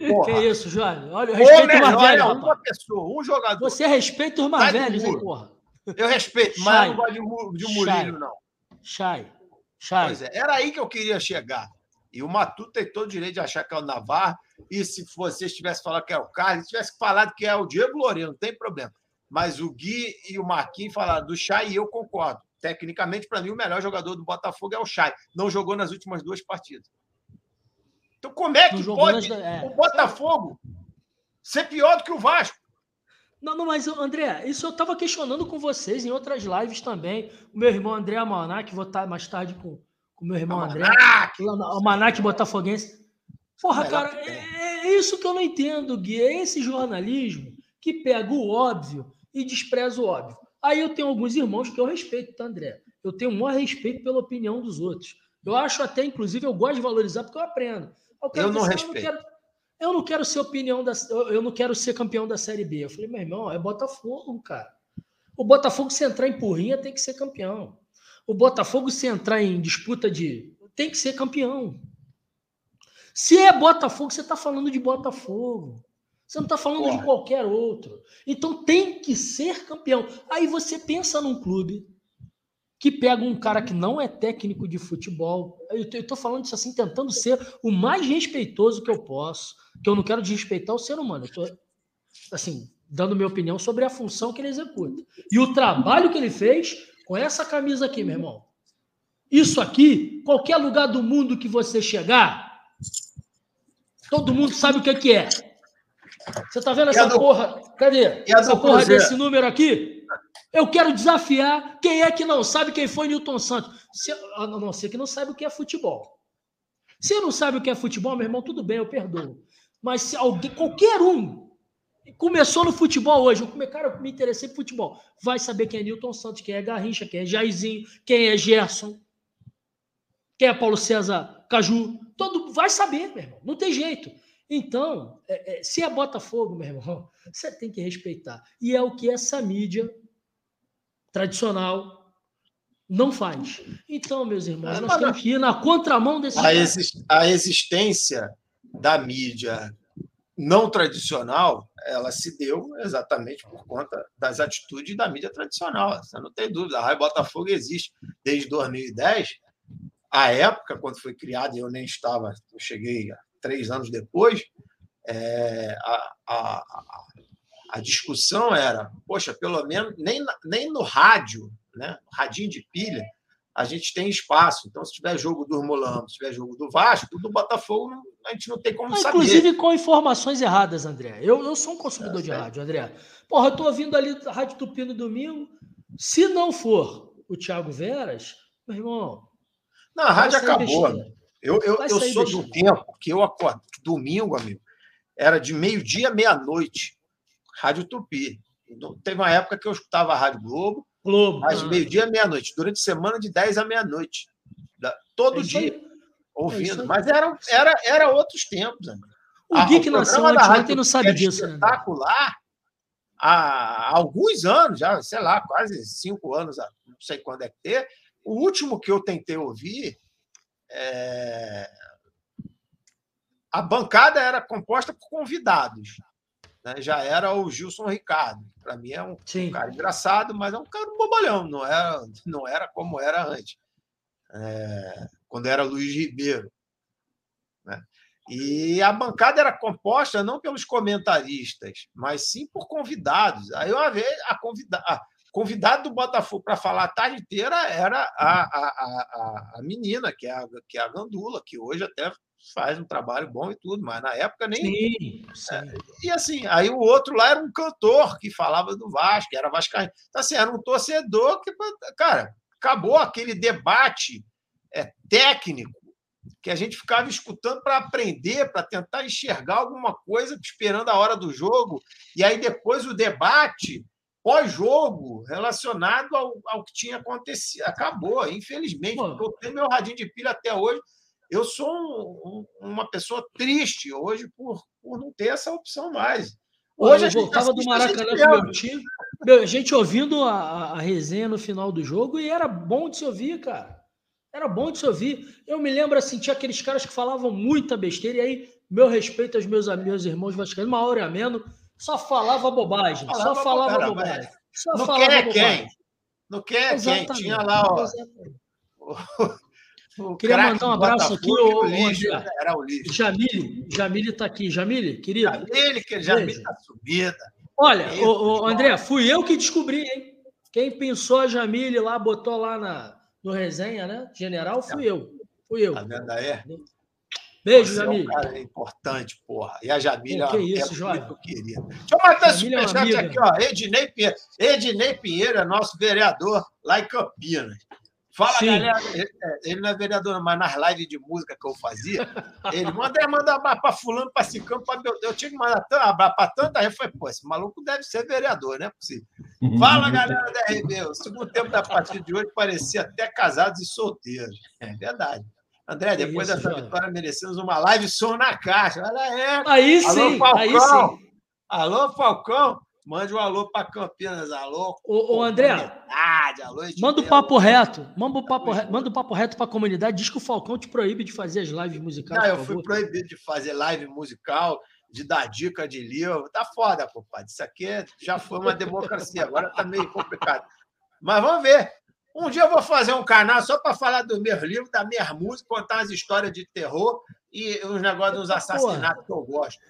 Porra. Que isso, Jovem? Olha, eu respeito os mais melhor, é velhos, uma rapaz. pessoa, um jogador. Você respeita os mais velhos, hein, porra? Eu respeito, mas Chay. eu não gosto de, de Chay. Murilo, não. Chay. Chay. Pois é, era aí que eu queria chegar. E o Matuto tem todo o direito de achar que é o Navarro. E se vocês tivessem falado que é o Carlos, tivesse falado que é o Diego Loureiro, não tem problema. Mas o Gui e o Marquinhos falaram do Chay e eu concordo. Tecnicamente, para mim, o melhor jogador do Botafogo é o Chay. Não jogou nas últimas duas partidas. Então, como é Não que jogou pode nas- é. o Botafogo ser pior do que o Vasco? Não, não, mas André, isso eu estava questionando com vocês em outras lives também. O meu irmão André Almanac, vou estar mais tarde com o meu irmão André. Almanac Botafoguense. Porra, cara, é, é, isso que eu não entendo, Gui. É esse jornalismo que pega o óbvio e despreza o óbvio. Aí eu tenho alguns irmãos que eu respeito, tá, André? Eu tenho um maior respeito pela opinião dos outros. Eu acho até, inclusive, eu gosto de valorizar porque eu aprendo. Eu, eu não respeito. Eu não, quero, eu não quero ser opinião da. Eu não quero ser campeão da Série B. Eu falei, meu irmão, é Botafogo, cara. O Botafogo, se entrar em porrinha, tem que ser campeão. O Botafogo, se entrar em disputa de. tem que ser campeão. Se é Botafogo, você está falando de Botafogo. Você não está falando Porra. de qualquer outro. Então tem que ser campeão. Aí você pensa num clube que pega um cara que não é técnico de futebol. Eu estou falando isso assim, tentando ser o mais respeitoso que eu posso. Que eu não quero desrespeitar o ser humano. Eu estou, assim, dando minha opinião sobre a função que ele executa. E o trabalho que ele fez com essa camisa aqui, meu irmão. Isso aqui, qualquer lugar do mundo que você chegar, todo mundo sabe o que, que é. Você tá vendo essa do... porra? Cadê? essa porra Cruzeiro? desse número aqui? Eu quero desafiar quem é que não sabe quem foi Newton Santos. Se, a não ser que não sabe o que é futebol. Se não sabe o que é futebol, meu irmão, tudo bem, eu perdoo. Mas se alguém, qualquer um começou no futebol hoje, eu, cara, eu me interessei por futebol, vai saber quem é Newton Santos, quem é Garrincha, quem é Jairzinho, quem é Gerson, quem é Paulo César Caju. Todo vai saber, meu irmão. Não tem jeito. Então, é, é, se é Botafogo, meu irmão, você tem que respeitar. E é o que essa mídia tradicional não faz. Então, meus irmãos, nós temos que ir na contramão desse. A, exist, a existência da mídia não tradicional, ela se deu exatamente por conta das atitudes da mídia tradicional. Você não tem dúvida. A Raio Botafogo existe desde 2010. A época, quando foi criada, eu nem estava, eu cheguei três anos depois, é, a, a, a, discussão era, poxa, pelo menos nem, nem no rádio, né, radinho de pilha, a gente tem espaço. Então, se tiver jogo do Mulambo, se tiver jogo do Vasco, do Botafogo, a gente não tem como saber. Inclusive com informações erradas, André. Eu, eu sou um consumidor é, de rádio, André. Porra, eu tô ouvindo ali a Rádio Tupi no domingo. Se não for o Thiago Veras, meu irmão. Não, a rádio acabou. Eu, eu, eu sou do tempo que eu acordo, domingo, amigo, era de meio-dia meia-noite, Rádio Tupi. Então, teve uma época que eu escutava a Rádio Globo, Globo mas ah. meio-dia meia-noite, durante a semana de 10 à meia-noite. Todo é dia, é ouvindo. É mas era, era, era outros tempos, amigo. O a, Geek nasceu antes, não sabe disso. Né, espetacular. Né? Há alguns anos, já, sei lá, quase cinco anos, não sei quando é que ter. O último que eu tentei ouvir é... A bancada era composta por convidados. Né? Já era o Gilson Ricardo. Para mim é um, um, cara engraçado, mas é um cara bobalhão. Não era, não era como era antes. É... Quando era Luiz Ribeiro. Né? E a bancada era composta não pelos comentaristas, mas sim por convidados. Aí uma vez a convidada convidado do Botafogo para falar a tarde inteira era a, a, a, a menina, que é a, que é a Gandula, que hoje até faz um trabalho bom e tudo, mas na época nem. Sim, sim. É, e assim, aí o outro lá era um cantor que falava do Vasco, que era Vascaíno. Então, assim, era um torcedor que, cara, acabou aquele debate é, técnico que a gente ficava escutando para aprender, para tentar enxergar alguma coisa, esperando a hora do jogo, e aí depois o debate pós-jogo relacionado ao, ao que tinha acontecido. Acabou, infelizmente, porque eu tenho meu radinho de pilha até hoje. Eu sou um, um, uma pessoa triste hoje por, por não ter essa opção mais. Hoje eu a gente voltava do Maracanã com meu time, meu, a gente ouvindo a, a resenha no final do jogo e era bom de se ouvir, cara. Era bom de se ouvir. Eu me lembro assim, tinha aqueles caras que falavam muita besteira, e aí, meu respeito aos meus, meus irmãos vascaínos, uma hora e ameno, só falava bobagem. Falava só falava cara, bobagem. Só não falava quer bobagem. quem? Não quer Exatamente. quem? Tinha lá, ó. O Queria mandar um abraço aqui, o, lixo, era o lixo. Jamile, Jamile está aqui. Jamile, querido. Jamile, que Jamile está subida. Olha, o, o, André, fui eu que descobri, hein? Quem pensou a Jamile lá, botou lá na, no resenha, né? General, fui eu. Fui eu. Tá vendo aí? Beijo, Você é um cara importante, porra. E a Jamília Pô, que é isso, Joia. muito querida. Deixa eu matar esse é superchat aqui, ó. Ednei Pinheiro. Ednei Pinheiro é nosso vereador lá em Campinas. Fala, Sim. galera. Ele- é, Ele não é vereador, mas nas lives de música que eu fazia, ele manda, manda abraço pra fulano, pra ciclano, pra meu Eu tinha que mandar tanto abraço pra tanta gente. Eu falei, pô, esse maluco deve ser vereador, não é possível. Fala, galera da RB. O segundo tempo da partida de hoje parecia até casados e solteiros. É verdade. André, Que depois isso, dessa vitória, merecemos uma live som na caixa. Olha aí. Aí Alô, sim, aí Falcão. sim. Alô, Falcão. Mande um alô para Campinas. Alô. Ô, ô, André, Alô, manda o papo reto. Manda o papo reto, manda o papo reto pra comunidade. Diz que o Falcão te proíbe de fazer as lives musicais. Não, eu fui favor. proibido de fazer live musical, de dar dica de livro. Tá foda, compadre. Isso aqui é- já foi uma democracia, agora tá meio complicado. Mas vamos ver. Um dia eu vou fazer um canal só para falar dos meus livros, das minhas músicas, contar umas histórias de terror e uns negócios dos assassinatos que eu gosto.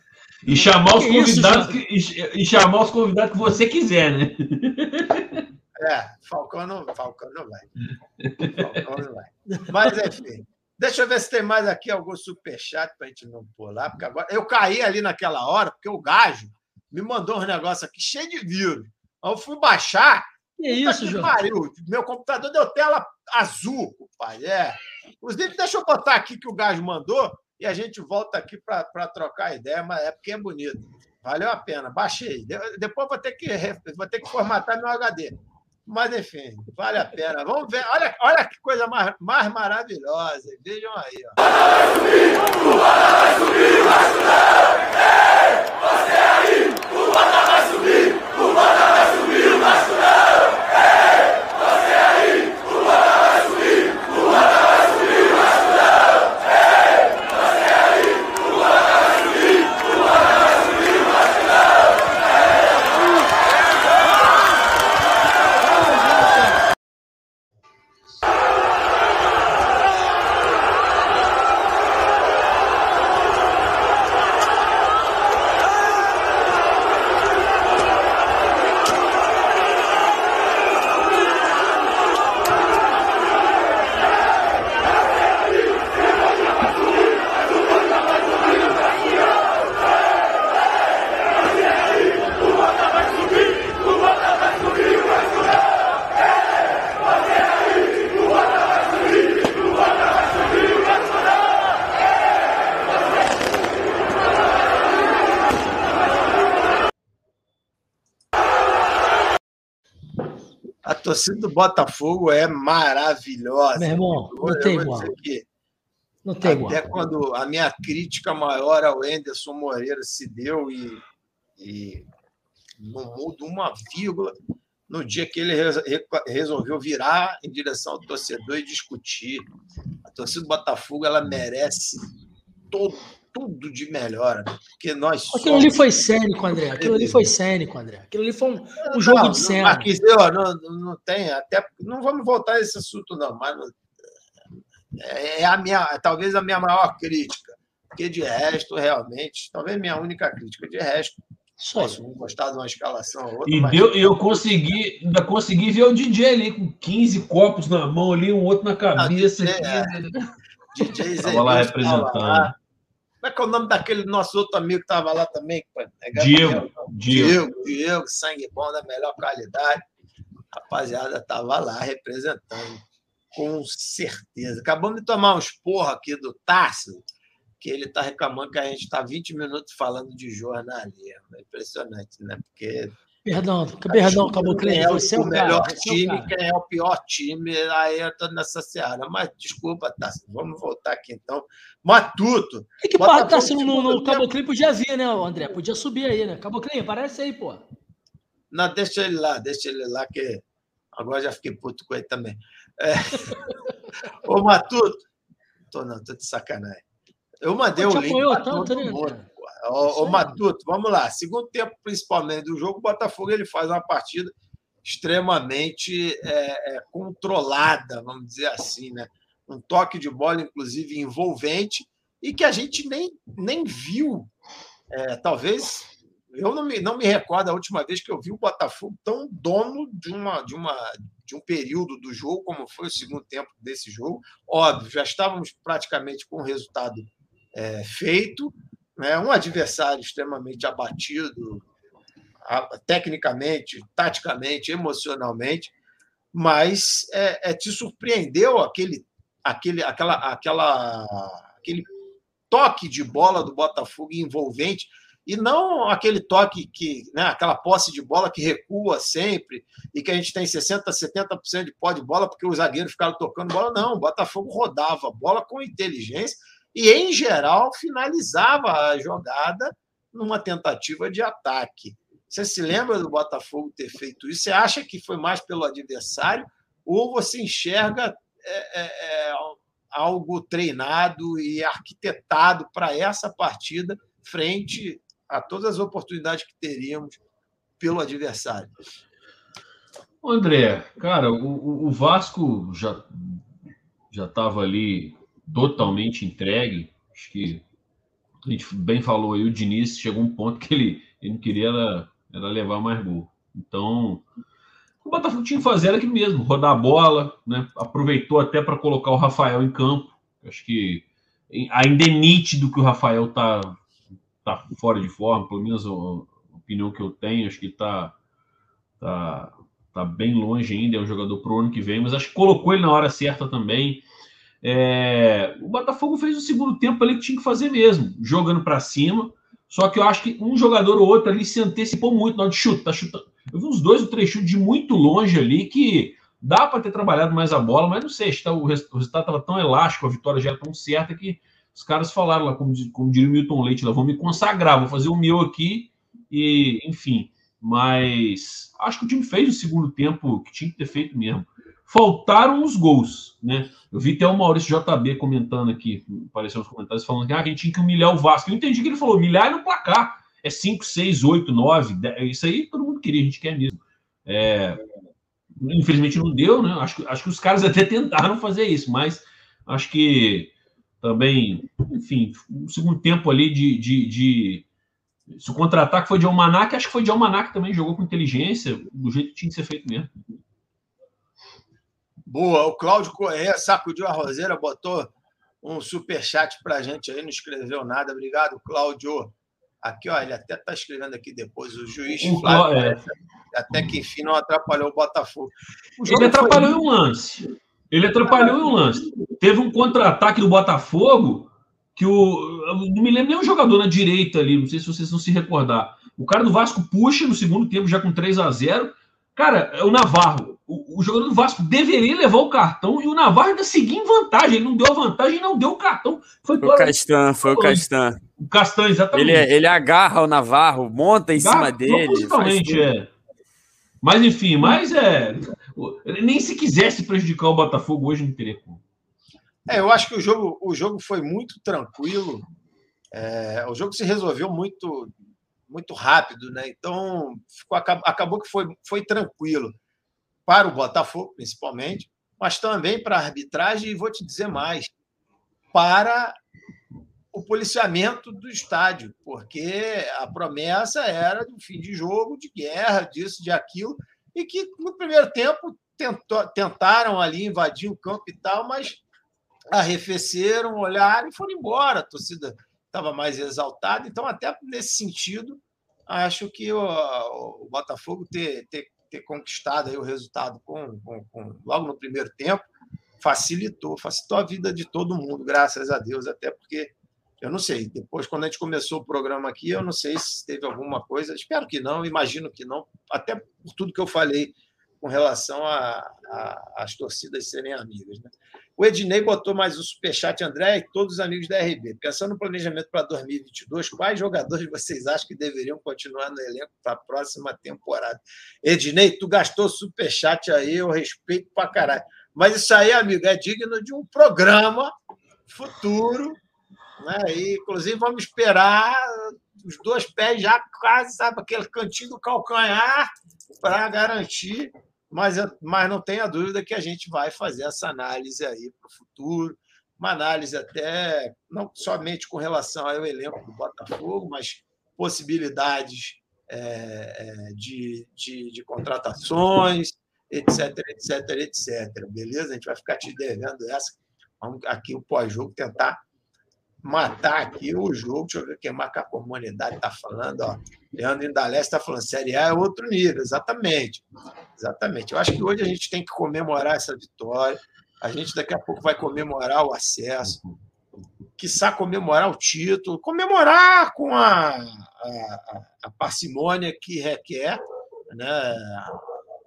E chamar os convidados que, e, chamar os convidados que você quiser, né? É, Falcão não, Falcão não vai. Falcão não vai. Mas, enfim. Deixa eu ver se tem mais aqui algum superchat para a gente não pular, porque agora eu caí ali naquela hora, porque o Gajo me mandou uns negócios aqui cheio de vírus. Aí eu fui baixar, Que isso, João? pariu. Meu computador deu tela azul, pai. É. Inclusive, deixa eu botar aqui que o Gajo mandou e a gente volta aqui para trocar ideia, mas é porque é bonito. Valeu a pena. Baixei. De- Depois vou ter que, vou ter que formatar meu HD. Mas, enfim, vale a pena. Vamos ver. Olha, olha que coisa mais, mais maravilhosa. Vejam aí. Ó. A torcida do Botafogo é maravilhosa. Meu irmão, Eu- não tem igual. Não tem igual. Até quando a minha crítica maior ao Anderson Moreira se deu e, e não muda uma vírgula no dia que ele res- re- resolveu virar em direção ao torcedor e discutir. A torcida do Botafogo ela merece todo, tudo de melhor, né? porque nós Aquilo ali foi cênico, André. Aquilo ali foi cênico, André. Aquilo ali foi um, um jogo não, de cena. Marquinhos, ó, não, não, não tem, até não vamos voltar a esse assunto, não, mas é é a minha, talvez a minha maior crítica, porque de resto, realmente, talvez minha única crítica, de resto, posso não gostar de uma escalação ou outra, E mas deu, eu consegui, ainda consegui ver o DJ ali com 15 copos na mão ali, um outro na cabeça. DJ, aqui. DJ Tava lá representando. lá. Como é que é o nome daquele nosso outro amigo que estava lá também? Diego? Diego. Diego, Diego, sangue bom da melhor qualidade. Rapaziada, estava lá representando, com certeza. Acabamos de tomar uns porra aqui do Tássio, que ele está reclamando que a gente está 20 minutos falando de jornalismo. É impressionante, né? Porque Perdão, perdão, acabou é Você é o cara, melhor é o time, cara. quem é o pior time, aí eu estou nessa seara. Mas desculpa, Tássio, vamos voltar aqui então. Matuto, É que Botafogo tá sendo no, no Caboclinho podia vir, né, André? Podia subir aí, né? Caboclinho, aparece aí, pô. Não, deixa ele lá, deixa ele lá, que agora já fiquei puto com ele também. É. Ô, Matuto, tô não, tô de sacanagem. Eu mandei o te link apoiou tanto, né. Ô, ô. Matuto, vamos lá. Segundo tempo, principalmente do jogo, o Botafogo ele faz uma partida extremamente é, é, controlada, vamos dizer assim, né? Um toque de bola, inclusive, envolvente, e que a gente nem, nem viu. É, talvez eu não me, não me recordo a última vez que eu vi o Botafogo tão dono de, uma, de, uma, de um período do jogo, como foi o segundo tempo desse jogo. Óbvio, já estávamos praticamente com o resultado é, feito, né? um adversário extremamente abatido, tecnicamente, taticamente, emocionalmente, mas é, é, te surpreendeu aquele, aquele, aquela, aquela, aquele toque de bola do Botafogo envolvente e não aquele toque que, né, aquela posse de bola que recua sempre e que a gente tem 60, 70% de pó de bola porque os zagueiros ficaram tocando bola. Não, o Botafogo rodava a bola com inteligência e, em geral, finalizava a jogada numa tentativa de ataque. Você se lembra do Botafogo ter feito isso? Você acha que foi mais pelo adversário ou você enxerga é, é, é, algo treinado e arquitetado para essa partida frente a todas as oportunidades que teríamos pelo adversário? André, cara, o, o Vasco já já estava ali totalmente entregue. Acho que a gente bem falou aí, o Diniz chegou um ponto que ele, ele não queria era, era levar mais gol. Então, o Botafogo tinha que fazer aquilo mesmo, rodar a bola, né? aproveitou até para colocar o Rafael em campo. Acho que ainda é nítido que o Rafael tá, tá fora de forma, pelo menos a opinião que eu tenho, acho que tá, tá, tá bem longe ainda, é um jogador pro ano que vem, mas acho que colocou ele na hora certa também. É, o Botafogo fez o segundo tempo ali que tinha que fazer mesmo, jogando para cima. Só que eu acho que um jogador ou outro ali se antecipou muito na hora de chuta, tá chutando. Eu vi uns dois ou três chutes de muito longe ali que dá para ter trabalhado mais a bola, mas não sei, tá, o resultado estava tão elástico, a vitória já era tão certa que os caras falaram lá, como, como diria o Milton Leite, lá, vou me consagrar, vou fazer o meu aqui e, enfim. Mas acho que o time fez o segundo tempo que tinha que ter feito mesmo faltaram os gols, né? Eu vi até o Maurício JB comentando aqui, apareceu nos comentários, falando que ah, a gente tinha que humilhar o Vasco. Eu entendi que ele falou, humilhar no placar. É 5, 6, 8, 9, 10, isso aí todo mundo queria, a gente quer mesmo. É, infelizmente não deu, né? Acho, acho que os caras até tentaram fazer isso, mas acho que também, enfim, o segundo tempo ali de, de, de se o contra-ataque foi de Almanac, acho que foi de Almanac também, jogou com inteligência, do jeito que tinha que ser feito mesmo. Boa, o Cláudio Corrêa sacudiu a roseira, botou um superchat para a gente aí, não escreveu nada. Obrigado, Cláudio. Aqui, ó, ele até está escrevendo aqui depois. O juiz o Flávio, é. até que enfim não atrapalhou o Botafogo. O ele atrapalhou foi... em um lance. Ele atrapalhou em um lance. Teve um contra-ataque do Botafogo que o. Não me lembro nem um jogador na direita ali, não sei se vocês vão se recordar. O cara do Vasco puxa no segundo tempo, já com 3 a 0 Cara, é o Navarro o, o, jogador do Vasco deveria levar o cartão e o Navarro ainda seguia em vantagem. Ele não deu a vantagem e não deu o cartão. Foi, foi o Castan, foi o Castan. O Castan, exatamente. Ele, ele agarra o Navarro, monta em cima dele. Principalmente, é. Mas enfim, mas é. Nem se quisesse prejudicar o Botafogo hoje não teria como. É, eu acho que o jogo, o jogo foi muito tranquilo. É, o jogo se resolveu muito muito rápido, né? Então ficou, acabou que foi, foi tranquilo para o Botafogo, principalmente, mas também para a arbitragem, e vou te dizer mais, para o policiamento do estádio, porque a promessa era um fim de jogo, de guerra, disso, de aquilo, e que no primeiro tempo tentou, tentaram ali invadir o campo e tal, mas arrefeceram, olharam e foram embora. A torcida estava mais exaltada, então, até nesse sentido, acho que o, o Botafogo ter, ter ter conquistado aí o resultado com, com, com, logo no primeiro tempo facilitou, facilitou a vida de todo mundo, graças a Deus, até porque eu não sei, depois quando a gente começou o programa aqui, eu não sei se teve alguma coisa, espero que não, imagino que não, até por tudo que eu falei com relação às torcidas serem amigas. Né? O Ednei botou mais um superchat, André, e todos os amigos da RB. Pensando no planejamento para 2022, quais jogadores vocês acham que deveriam continuar no elenco para a próxima temporada? Ednei, tu gastou superchat aí, eu respeito para caralho. Mas isso aí, amigo, é digno de um programa futuro. Né? E, inclusive, vamos esperar os dois pés já quase, sabe, aquele cantinho do calcanhar para garantir mas, mas não tenha dúvida que a gente vai fazer essa análise aí para o futuro, uma análise até não somente com relação ao elenco do Botafogo, mas possibilidades é, é de, de, de, contratações, etc, etc, etc. Beleza? A gente vai ficar te devendo essa. Vamos aqui o pós-jogo tentar matar aqui o jogo. Deixa eu ver quem marca a comunidade está falando. Ó. Leandro Indalés está falando, Série A é outro nível, exatamente. Exatamente. Eu acho que hoje a gente tem que comemorar essa vitória. A gente daqui a pouco vai comemorar o acesso, quiçá comemorar o título, comemorar com a, a, a parcimônia que requer né,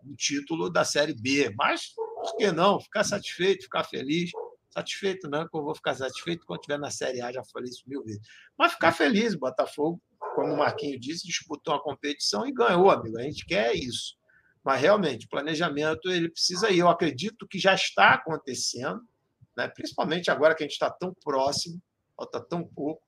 um título da Série B. Mas por que não? Ficar satisfeito, ficar feliz. Satisfeito não, que eu vou ficar satisfeito quando estiver na Série A, já falei isso mil vezes. Mas ficar feliz, Botafogo, como o Marquinho disse, disputou uma competição e ganhou, amigo. A gente quer isso. Mas realmente, o planejamento ele precisa ir. Eu acredito que já está acontecendo, né? principalmente agora que a gente está tão próximo, falta tão pouco.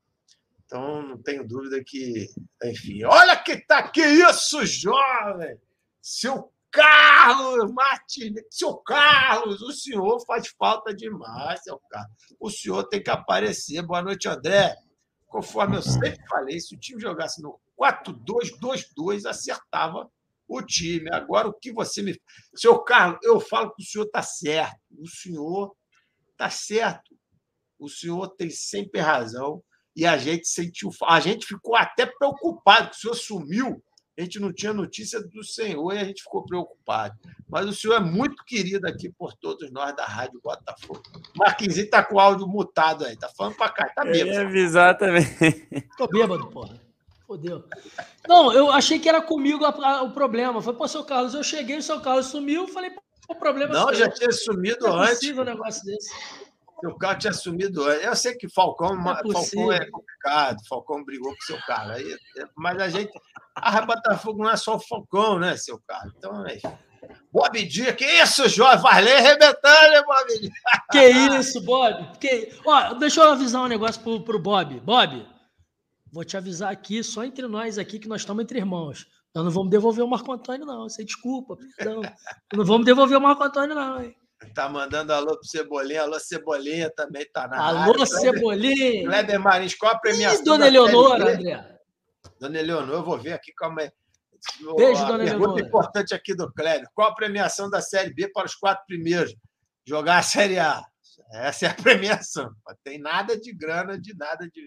Então, não tenho dúvida que, enfim, olha que tá que isso, jovem! Seu Carlos Martins, seu Carlos, o senhor faz falta demais, seu Carlos. O senhor tem que aparecer. Boa noite, André. Conforme eu sempre falei, se o time jogasse no 4-2-2-2, acertava o time. Agora, o que você me. Seu Carlos, eu falo que o senhor está certo. O senhor está certo. O senhor tem sempre razão. E a gente sentiu. A gente ficou até preocupado, que o senhor sumiu a gente não tinha notícia do senhor e a gente ficou preocupado. Mas o senhor é muito querido aqui por todos nós da Rádio Botafogo. Marquinhos está com o áudio mutado aí, tá falando para cá, tá bêbado. Eu ia avisar também. Tô bêbado, porra. Fodeu. Não, eu achei que era comigo a, a, o problema. Foi, pô, seu Carlos, eu cheguei, o seu Carlos sumiu, falei, pô, o problema Não, já tinha sumido não é antes. Não é possível um negócio desse. Seu carro tinha sumido antes. Eu sei que Falcão, é, Falcão é complicado, Falcão brigou com seu carro. Aí, mas a gente. A Botafogo não é só o Falcão, né, seu carro? Então, é. Bob Dia, que isso, Jorge? Vai ler arrebentando, né, Bob Dia? Que isso, Bob? Que... Ó, deixa eu avisar um negócio pro, pro Bob. Bob, vou te avisar aqui, só entre nós aqui, que nós estamos entre irmãos. Nós não vamos devolver o Marco Antônio, não. Você desculpa, perdão. Não vamos devolver o Marco Antônio, não, hein? Tá mandando alô pro Cebolinha. Alô, Cebolinha também tá na Alô, área. Cebolinha. Kleber Marins, qual a premiação? E Dona Eleonora, André? Dona Eleonora, eu vou ver aqui como é. Beijo, Dona pergunta Eleonora. importante aqui do Kleber. Qual a premiação da Série B para os quatro primeiros? Jogar a Série A. Essa é a premiação. Não tem nada de grana, de nada de,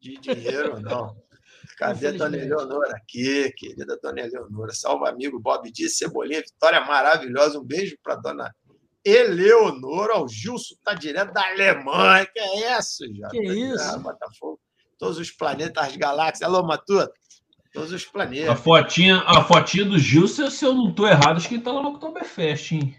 de dinheiro, não. Cadê a Dona Eleonora aqui, querida Dona Eleonora? Salve, amigo Bob Dias, Cebolinha, vitória maravilhosa. Um beijo para Dona Eleonora, o Gilson tá direto da Alemanha. Que é isso, já? Que isso? Ah, Botafogo. Todos os planetas, as galáxias. Alô, Matuta. Todos os planetas. A fotinha, a fotinha do Gilson, se eu não tô errado, acho que ele tá lá no Oktoberfest, hein?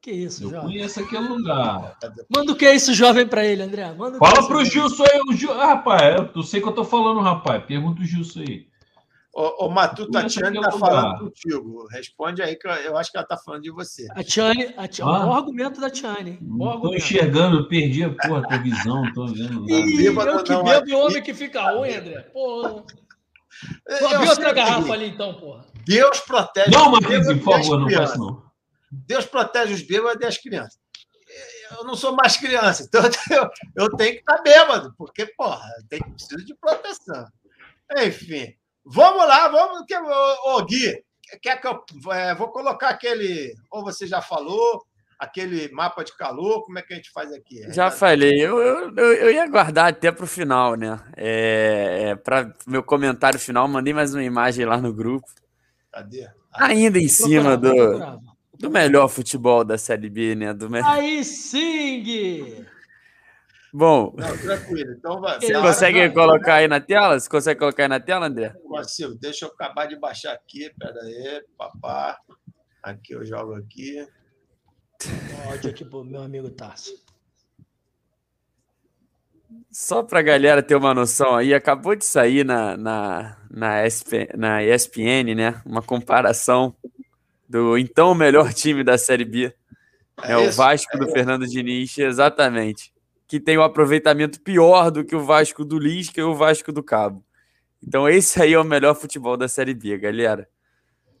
Que isso, Eu jovem? conheço aquele lugar. Manda o que é isso, jovem, pra ele, André? Manda o que é Fala isso pro. Gilson aí, o Gil... ah, rapaz, eu sei que eu tô falando, rapaz. Pergunta o Gilson aí. O, o Matuta Conheço Tiane está falando contigo. Responde aí, que eu, acho que ela está falando de você. A Tiane, a Tiane, Ah. bom argumento da Tiane. Argumento. enxergando, eu perdi a porra, a tua visão, tô vendo nada. Ih, eu que não, bebo e é- homem que fica ruim, André. Porra. Sei outra o garrafa seguinte, ali, então, porra. Deus protege Não, Marquinhos, bêbados por e favor, não faça não. Deus protege os bêbados e as crianças. Eu não sou mais criança, então eu, eu tenho que estar bêbado, porque, porra, eu tenho que preciso de proteção. Enfim, vamos lá, vamos. que- Ô, ô, Gui, quer que eu é, vou colocar aquele. Ou você já falou, aquele mapa de calor, como é que a gente faz aqui? Já falei, eu, eu, eu, ia guardar até pro final, né? É, é, para meu comentário final, mandei mais uma imagem lá no grupo. Cadê? Ainda em cima do, do melhor futebol da Série B, né? Do me... Aí sim, Gui. Bom, Não, tranquilo. Então vai. você Não, consegue não. colocar aí na tela? Você consegue colocar aí na tela, André? Consigo. Deixa eu acabar de baixar aqui. Pera aí, papá. Aqui eu jogo aqui. Áudio aqui pro meu amigo Tarso. Só pra galera ter uma noção aí, acabou de sair na, na, na, SP, na ESPN, né? Uma comparação do então melhor time da Série B. É, o isso? Vasco do Fernando Diniz, exatamente. Que tem um aproveitamento pior do que o Vasco do Lisca e o Vasco do Cabo. Então, esse aí é o melhor futebol da Série B, galera.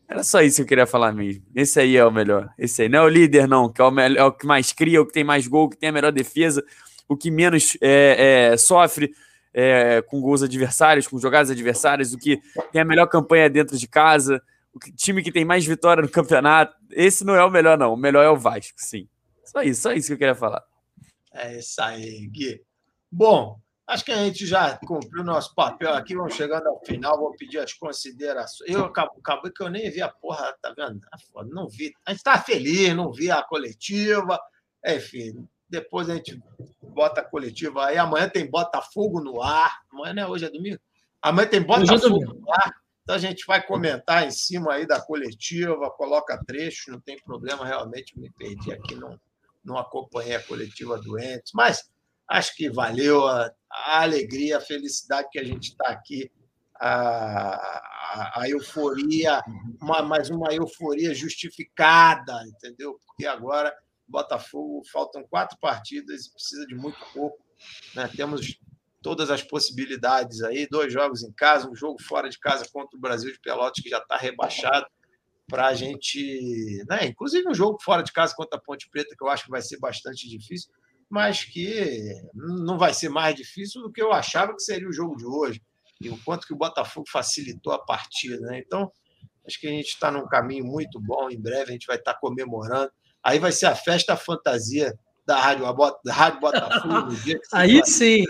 Era só isso que eu queria falar mesmo. Esse aí é o melhor. Esse aí não é o líder, não, que é o, melhor, é o que mais cria, o que tem mais gol, o que tem a melhor defesa, o que menos é, é, sofre é, com gols adversários, com jogadas adversárias, o que tem a melhor campanha dentro de casa, o que- time que tem mais vitória no campeonato. Esse não é o melhor, não. O melhor é o Vasco, sim. Só isso, só isso que eu queria falar. É isso aí, Gui. Bom, acho que a gente já cumpriu o nosso papel aqui. Vamos chegando ao final. Vou pedir as considerações. Eu acabei acabou que eu nem vi a porra, tá vendo? Ah, Não vi. A gente tá feliz, não vi a coletiva. Enfim, depois a gente bota a coletiva aí. Amanhã tem Botafogo no ar. Amanhã não é hoje, é domingo? Amanhã tem é Botafogo no ar. Então a gente vai comentar em cima aí da coletiva, coloca trechos, não tem problema, realmente me perdi aqui, não, não acompanhei a coletiva doentes, mas acho que valeu a, a alegria, a felicidade que a gente está aqui, a, a, a euforia, uma, mas uma euforia justificada, entendeu? Porque agora Botafogo faltam quatro partidas e precisa de muito pouco. Né? Temos todas as possibilidades aí, dois jogos em casa, um jogo fora de casa contra o Brasil de Pelotas, que já está rebaixado, para a gente. Né? Inclusive um jogo fora de casa contra a Ponte Preta, que eu acho que vai ser bastante difícil, mas que não vai ser mais difícil do que eu achava que seria o jogo de hoje. E o quanto que o Botafogo facilitou a partida. Né? Então, acho que a gente está num caminho muito bom. Em breve a gente vai estar comemorando. Aí vai ser a festa fantasia da Rádio, da Rádio Botafogo no dia que se Aí sim.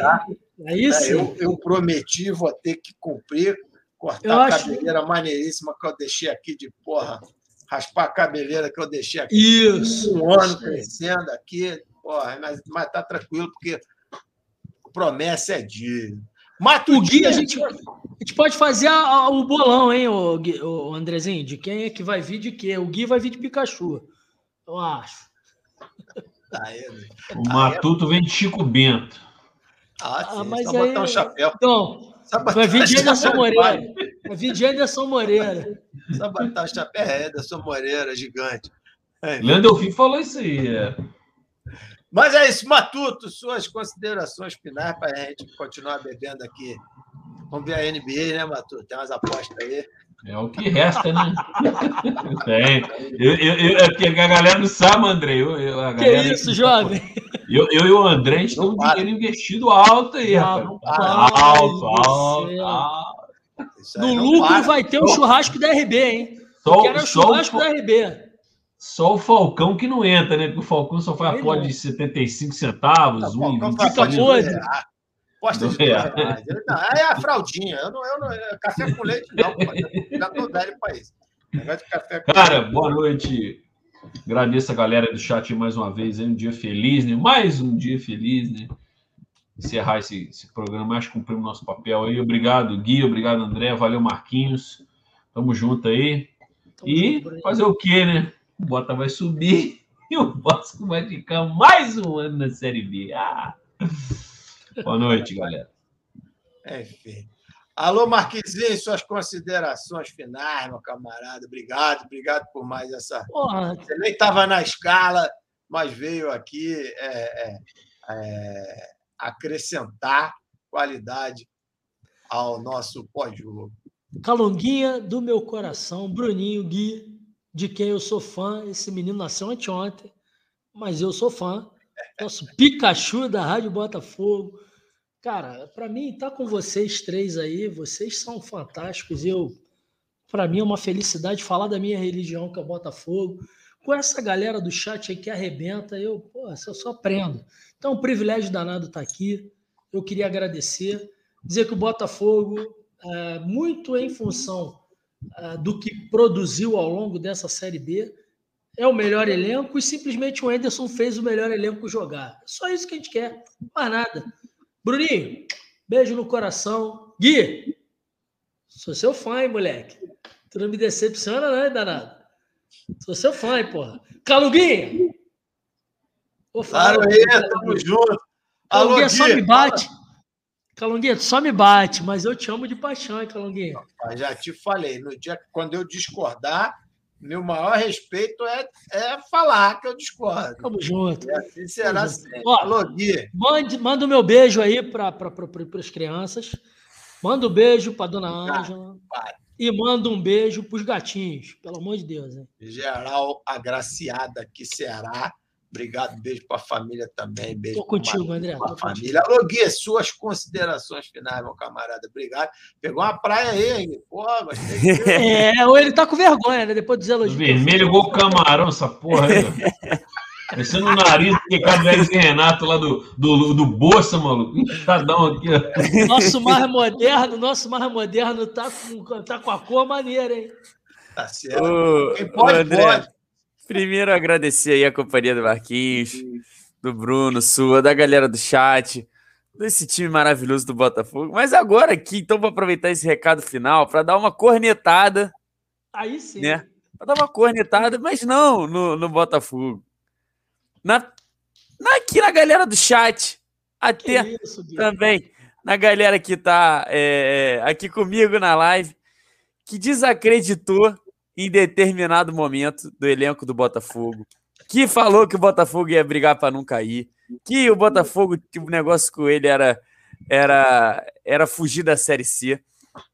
Aí É, sim. eu, eu prometi, vou ter que cumprir, cortar Eu a acho- cabeleira maneiríssima que eu deixei aqui de porra, raspar a cabeleira que eu deixei aqui Isso. um ano Isso aí. crescendo aqui, porra, mas, mas tá tranquilo, porque promessa é dívida. Mata O Gui, a gente, a gente pode fazer a- a- o bolão, hein, o, o Andrezinho? De quem é que vai vir de quê? O Gui vai vir de Pikachu. Eu acho. É, né? O Matuto vem de Chico Bento. Ah, sim, Ah, mas só botar aí- um chapéu. Então, botar vai vir de Anderson Moreira. Vai vir de Anderson Moreira. Só botar o chapéu é Ederson Moreira, gigante. É. Leandro Delfim falou isso aí. é. Mas é isso, Matuto, suas considerações finais para a gente continuar bebendo aqui. Vamos ver a NBA, né, Matuto? Tem umas apostas aí. É o que resta, né? Tem. Eu, eu, eu, é porque a galera não sabe, André. Eu, eu, a Que galera, isso, jovem? Eu, eu e o André, a gente tem Não um para. dinheiro investido alto aí, rapaz. Alto, alto, alto. No lucro para. vai ter o churrasco da RB, hein? Eu Só, quero o só, churrasco o, da RB. só o Falcão que não entra, né? Porque o Falcão só foi Aí a não. de 75 centavos, um, Falcão 20 faz Fica podre. Aposta de Dois dois reais. reais. Não, aí é a fraldinha. Eu não, eu não, é café com leite, não. pô. Já tô velho para isso. Negócio de café com Cara, leite. boa noite. Agradeço a galera do chat mais uma vez. Um dia feliz, né? Mais um dia feliz, né? Encerrar esse, esse programa. Acho que cumprimos nosso papel aí. Obrigado, Gui. Obrigado, André. Valeu, Marquinhos. Tamo junto aí. Tamo E junto, fazer o quê, né? O Bota vai subir e o Vasco vai ficar mais um ano na Série B. Ah! Boa noite, galera. Enfim. Alô, Marquisinho, suas considerações finais, meu camarada. Obrigado, obrigado por mais essa. Porra, Você nem estava na escala, mas veio aqui é, é, é, acrescentar qualidade ao nosso pós-jogo. Calonguinha do meu coração, Bruninho Gui, de quem eu sou fã. Esse menino nasceu anteontem, mas eu sou fã. Nosso Pikachu da Rádio Botafogo. Cara, para mim, estar com vocês três aí, vocês são fantásticos. Eu, para mim, é uma felicidade falar da minha religião, que é o Botafogo. Com essa galera do chat aí que arrebenta, eu, pô, eu só aprendo. Então, um privilégio danado estar aqui. Eu queria agradecer, dizer que o Botafogo é, muito em função é, do que produziu ao longo dessa Série B. É o melhor elenco e simplesmente o Anderson fez o melhor elenco jogar. Só isso que a gente quer, mais nada. Bruninho, beijo no coração. Gui, sou seu fã, hein, moleque. Tu não me decepciona, não, hein, danado? Sou seu fã, hein, porra. Caluguinha! Falar- Claro aí, tamo junto. Alô, Calunguinha só Gui. me bate. Calunguinha, tu só me bate, mas eu te amo de paixão, hein, Calunguinha? Já te falei, no dia quando eu discordar, meu maior respeito é, é falar que eu discordo. Tamo junto. E assim será Tamo sempre. Ó, Alô, Gui. Mande, manda o meu beijo aí para pra, as crianças. Manda um beijo para dona Ângela. E manda um beijo para os gatinhos, pelo amor de Deus. Hein? Geral agraciada que será. Obrigado, beijo para a família também. Beijo Tô contigo, pra André. pra família. Alô, Gui, suas considerações finais, meu camarada. Obrigado. Pegou uma praia aí, hein? Pô, gostei. É, ou ele tá com vergonha, né? Depois dos elogios. Vermelho igual camarão, essa porra aí. ó. Parecendo o nariz do Ricardo Hermes e Renato lá do, do, do Bolsa, maluco. Enxadão aqui, ó. Nosso mais moderno, nosso mais moderno tá com, tá com a cor maneira, hein? Tá certo. Ô, Quem pode, ô, André, pode. Primeiro agradecer aí a companhia do Marquinhos, do Bruno, sua, da galera do chat, desse time maravilhoso do Botafogo. Mas agora aqui, então, vou aproveitar esse recado final para dar uma cornetada, Aí sim. né? Para dar uma cornetada, mas não no, no Botafogo. Na, na- aqui na galera do chat, até isso, também na galera que tá é, é, aqui comigo na live, que desacreditou em determinado momento do elenco do Botafogo, que falou que o Botafogo ia brigar para não cair, que o Botafogo, que o negócio com ele era, era, era fugir da Série C.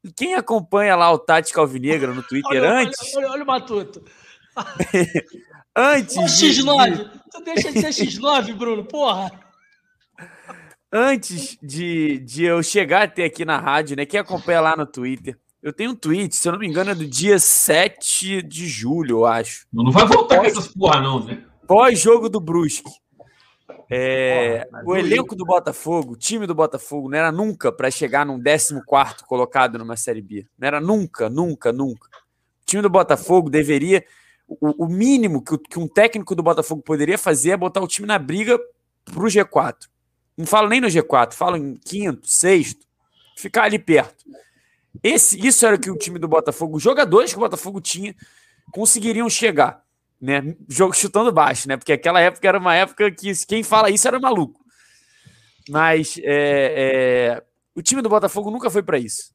E quem acompanha lá o Tática Alvinegra no Twitter Olha, olha, antes, olha, olha o Matuto. antes Ô, de- de, X9. Tu deixa de ser X9, Bruno, porra. antes de, de eu chegar até aqui na rádio, né? Quem acompanha lá no Twitter, eu tenho um tweet, se eu não me engano, é do dia 7 de julho, eu acho. Não vai voltar com essas porra, não, né? Pós-jogo do Brusque. É, Porra, o elenco do Botafogo, o time do Botafogo, não era nunca para chegar num 14 colocado numa Série B. Não era nunca, nunca, nunca. O time do Botafogo deveria. O, o mínimo que, que um técnico do Botafogo poderia fazer é botar o time na briga pro G4. Não falo nem no G4, falo em quinto, sexto, ficar ali perto. Esse, isso era o que o time do Botafogo, os jogadores que o Botafogo tinha, conseguiriam chegar, né? Jogo chutando baixo, né? Porque aquela época era uma época que quem fala isso era maluco. Mas é, é, o time do Botafogo nunca foi para isso.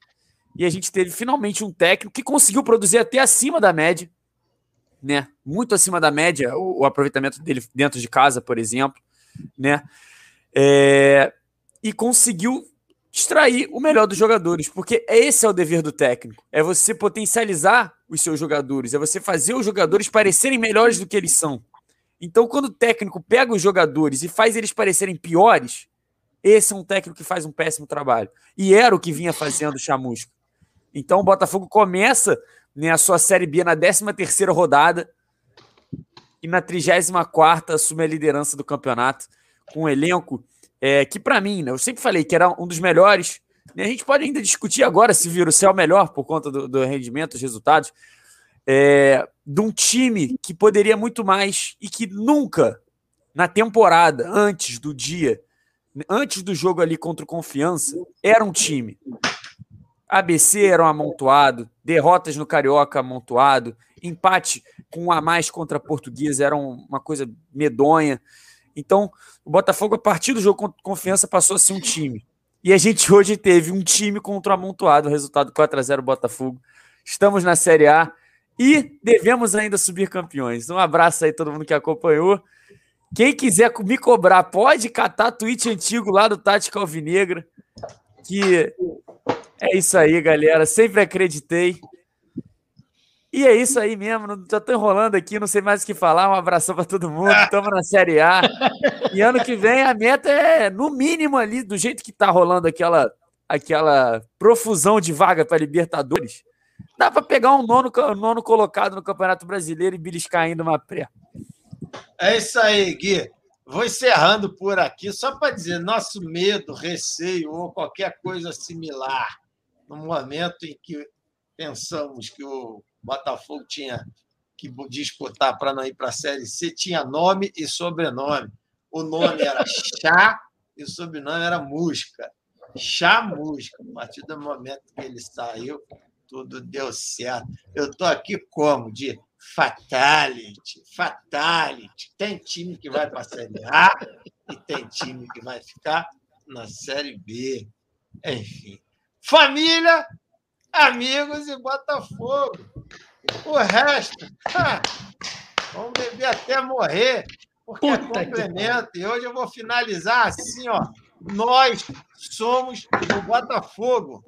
E a gente teve finalmente um técnico que conseguiu produzir até acima da média, né? Muito acima da média, o, o aproveitamento dele dentro de casa, por exemplo, né? É, e conseguiu extrair o melhor dos jogadores, porque esse é o dever do técnico, é você potencializar os seus jogadores, é você fazer os jogadores parecerem melhores do que eles são. Então, quando o técnico pega os jogadores e faz eles parecerem piores, esse é um técnico que faz um péssimo trabalho. E era o que vinha fazendo o Chamusca. Então, o Botafogo começa né, a sua Série B na 13ª rodada e na 34ª assume a liderança do campeonato com um elenco é, que, para mim, né, eu sempre falei que era um dos melhores. né, a gente pode ainda discutir agora se vira o céu melhor por conta do, do rendimento, dos resultados, é, de um time que poderia muito mais e que nunca, na temporada, antes do dia, antes do jogo ali contra o Confiança, era um time. ABC era um amontoado, derrotas no Carioca amontoado, empate com um a mais contra a Portuguesa era um- uma coisa medonha. Então, o Botafogo, a partir do jogo o Confiança, passou a ser um time. E a gente hoje teve um time contra o amontoado, resultado 4x0 Botafogo. Estamos na Série A e devemos ainda subir campeões. Um abraço aí a todo mundo que acompanhou. Quem quiser me cobrar, pode catar tweet antigo lá do Tática Alvinegra, que é isso aí, galera. Sempre acreditei. E é isso aí mesmo. Já tô enrolando aqui, não sei mais o que falar. Um abração para todo mundo. Estamos na Série A. E ano que vem a meta é, no mínimo, ali, do jeito que tá rolando aquela, aquela profusão de vaga para Libertadores. Dá para pegar um nono, nono colocado no Campeonato Brasileiro e beliscar ainda uma pré. É isso aí, Gui. Vou encerrando por aqui, só para dizer, nosso medo, receio ou qualquer coisa similar, no momento em que pensamos que o Botafogo tinha que disputar para não ir para a Série C, tinha nome e sobrenome. O nome era Chá e o sobrenome era Musca. Chá Musca. A partir do momento que ele saiu, tudo deu certo. Eu estou aqui como? De fatality, fatality. Tem time que vai para a Série A e tem time que vai ficar na Série B. Enfim. Família, amigos e Botafogo. O resto, vamos beber até morrer, porque é Puta que complemento. E hoje eu vou finalizar assim, ó. Nós somos o Botafogo.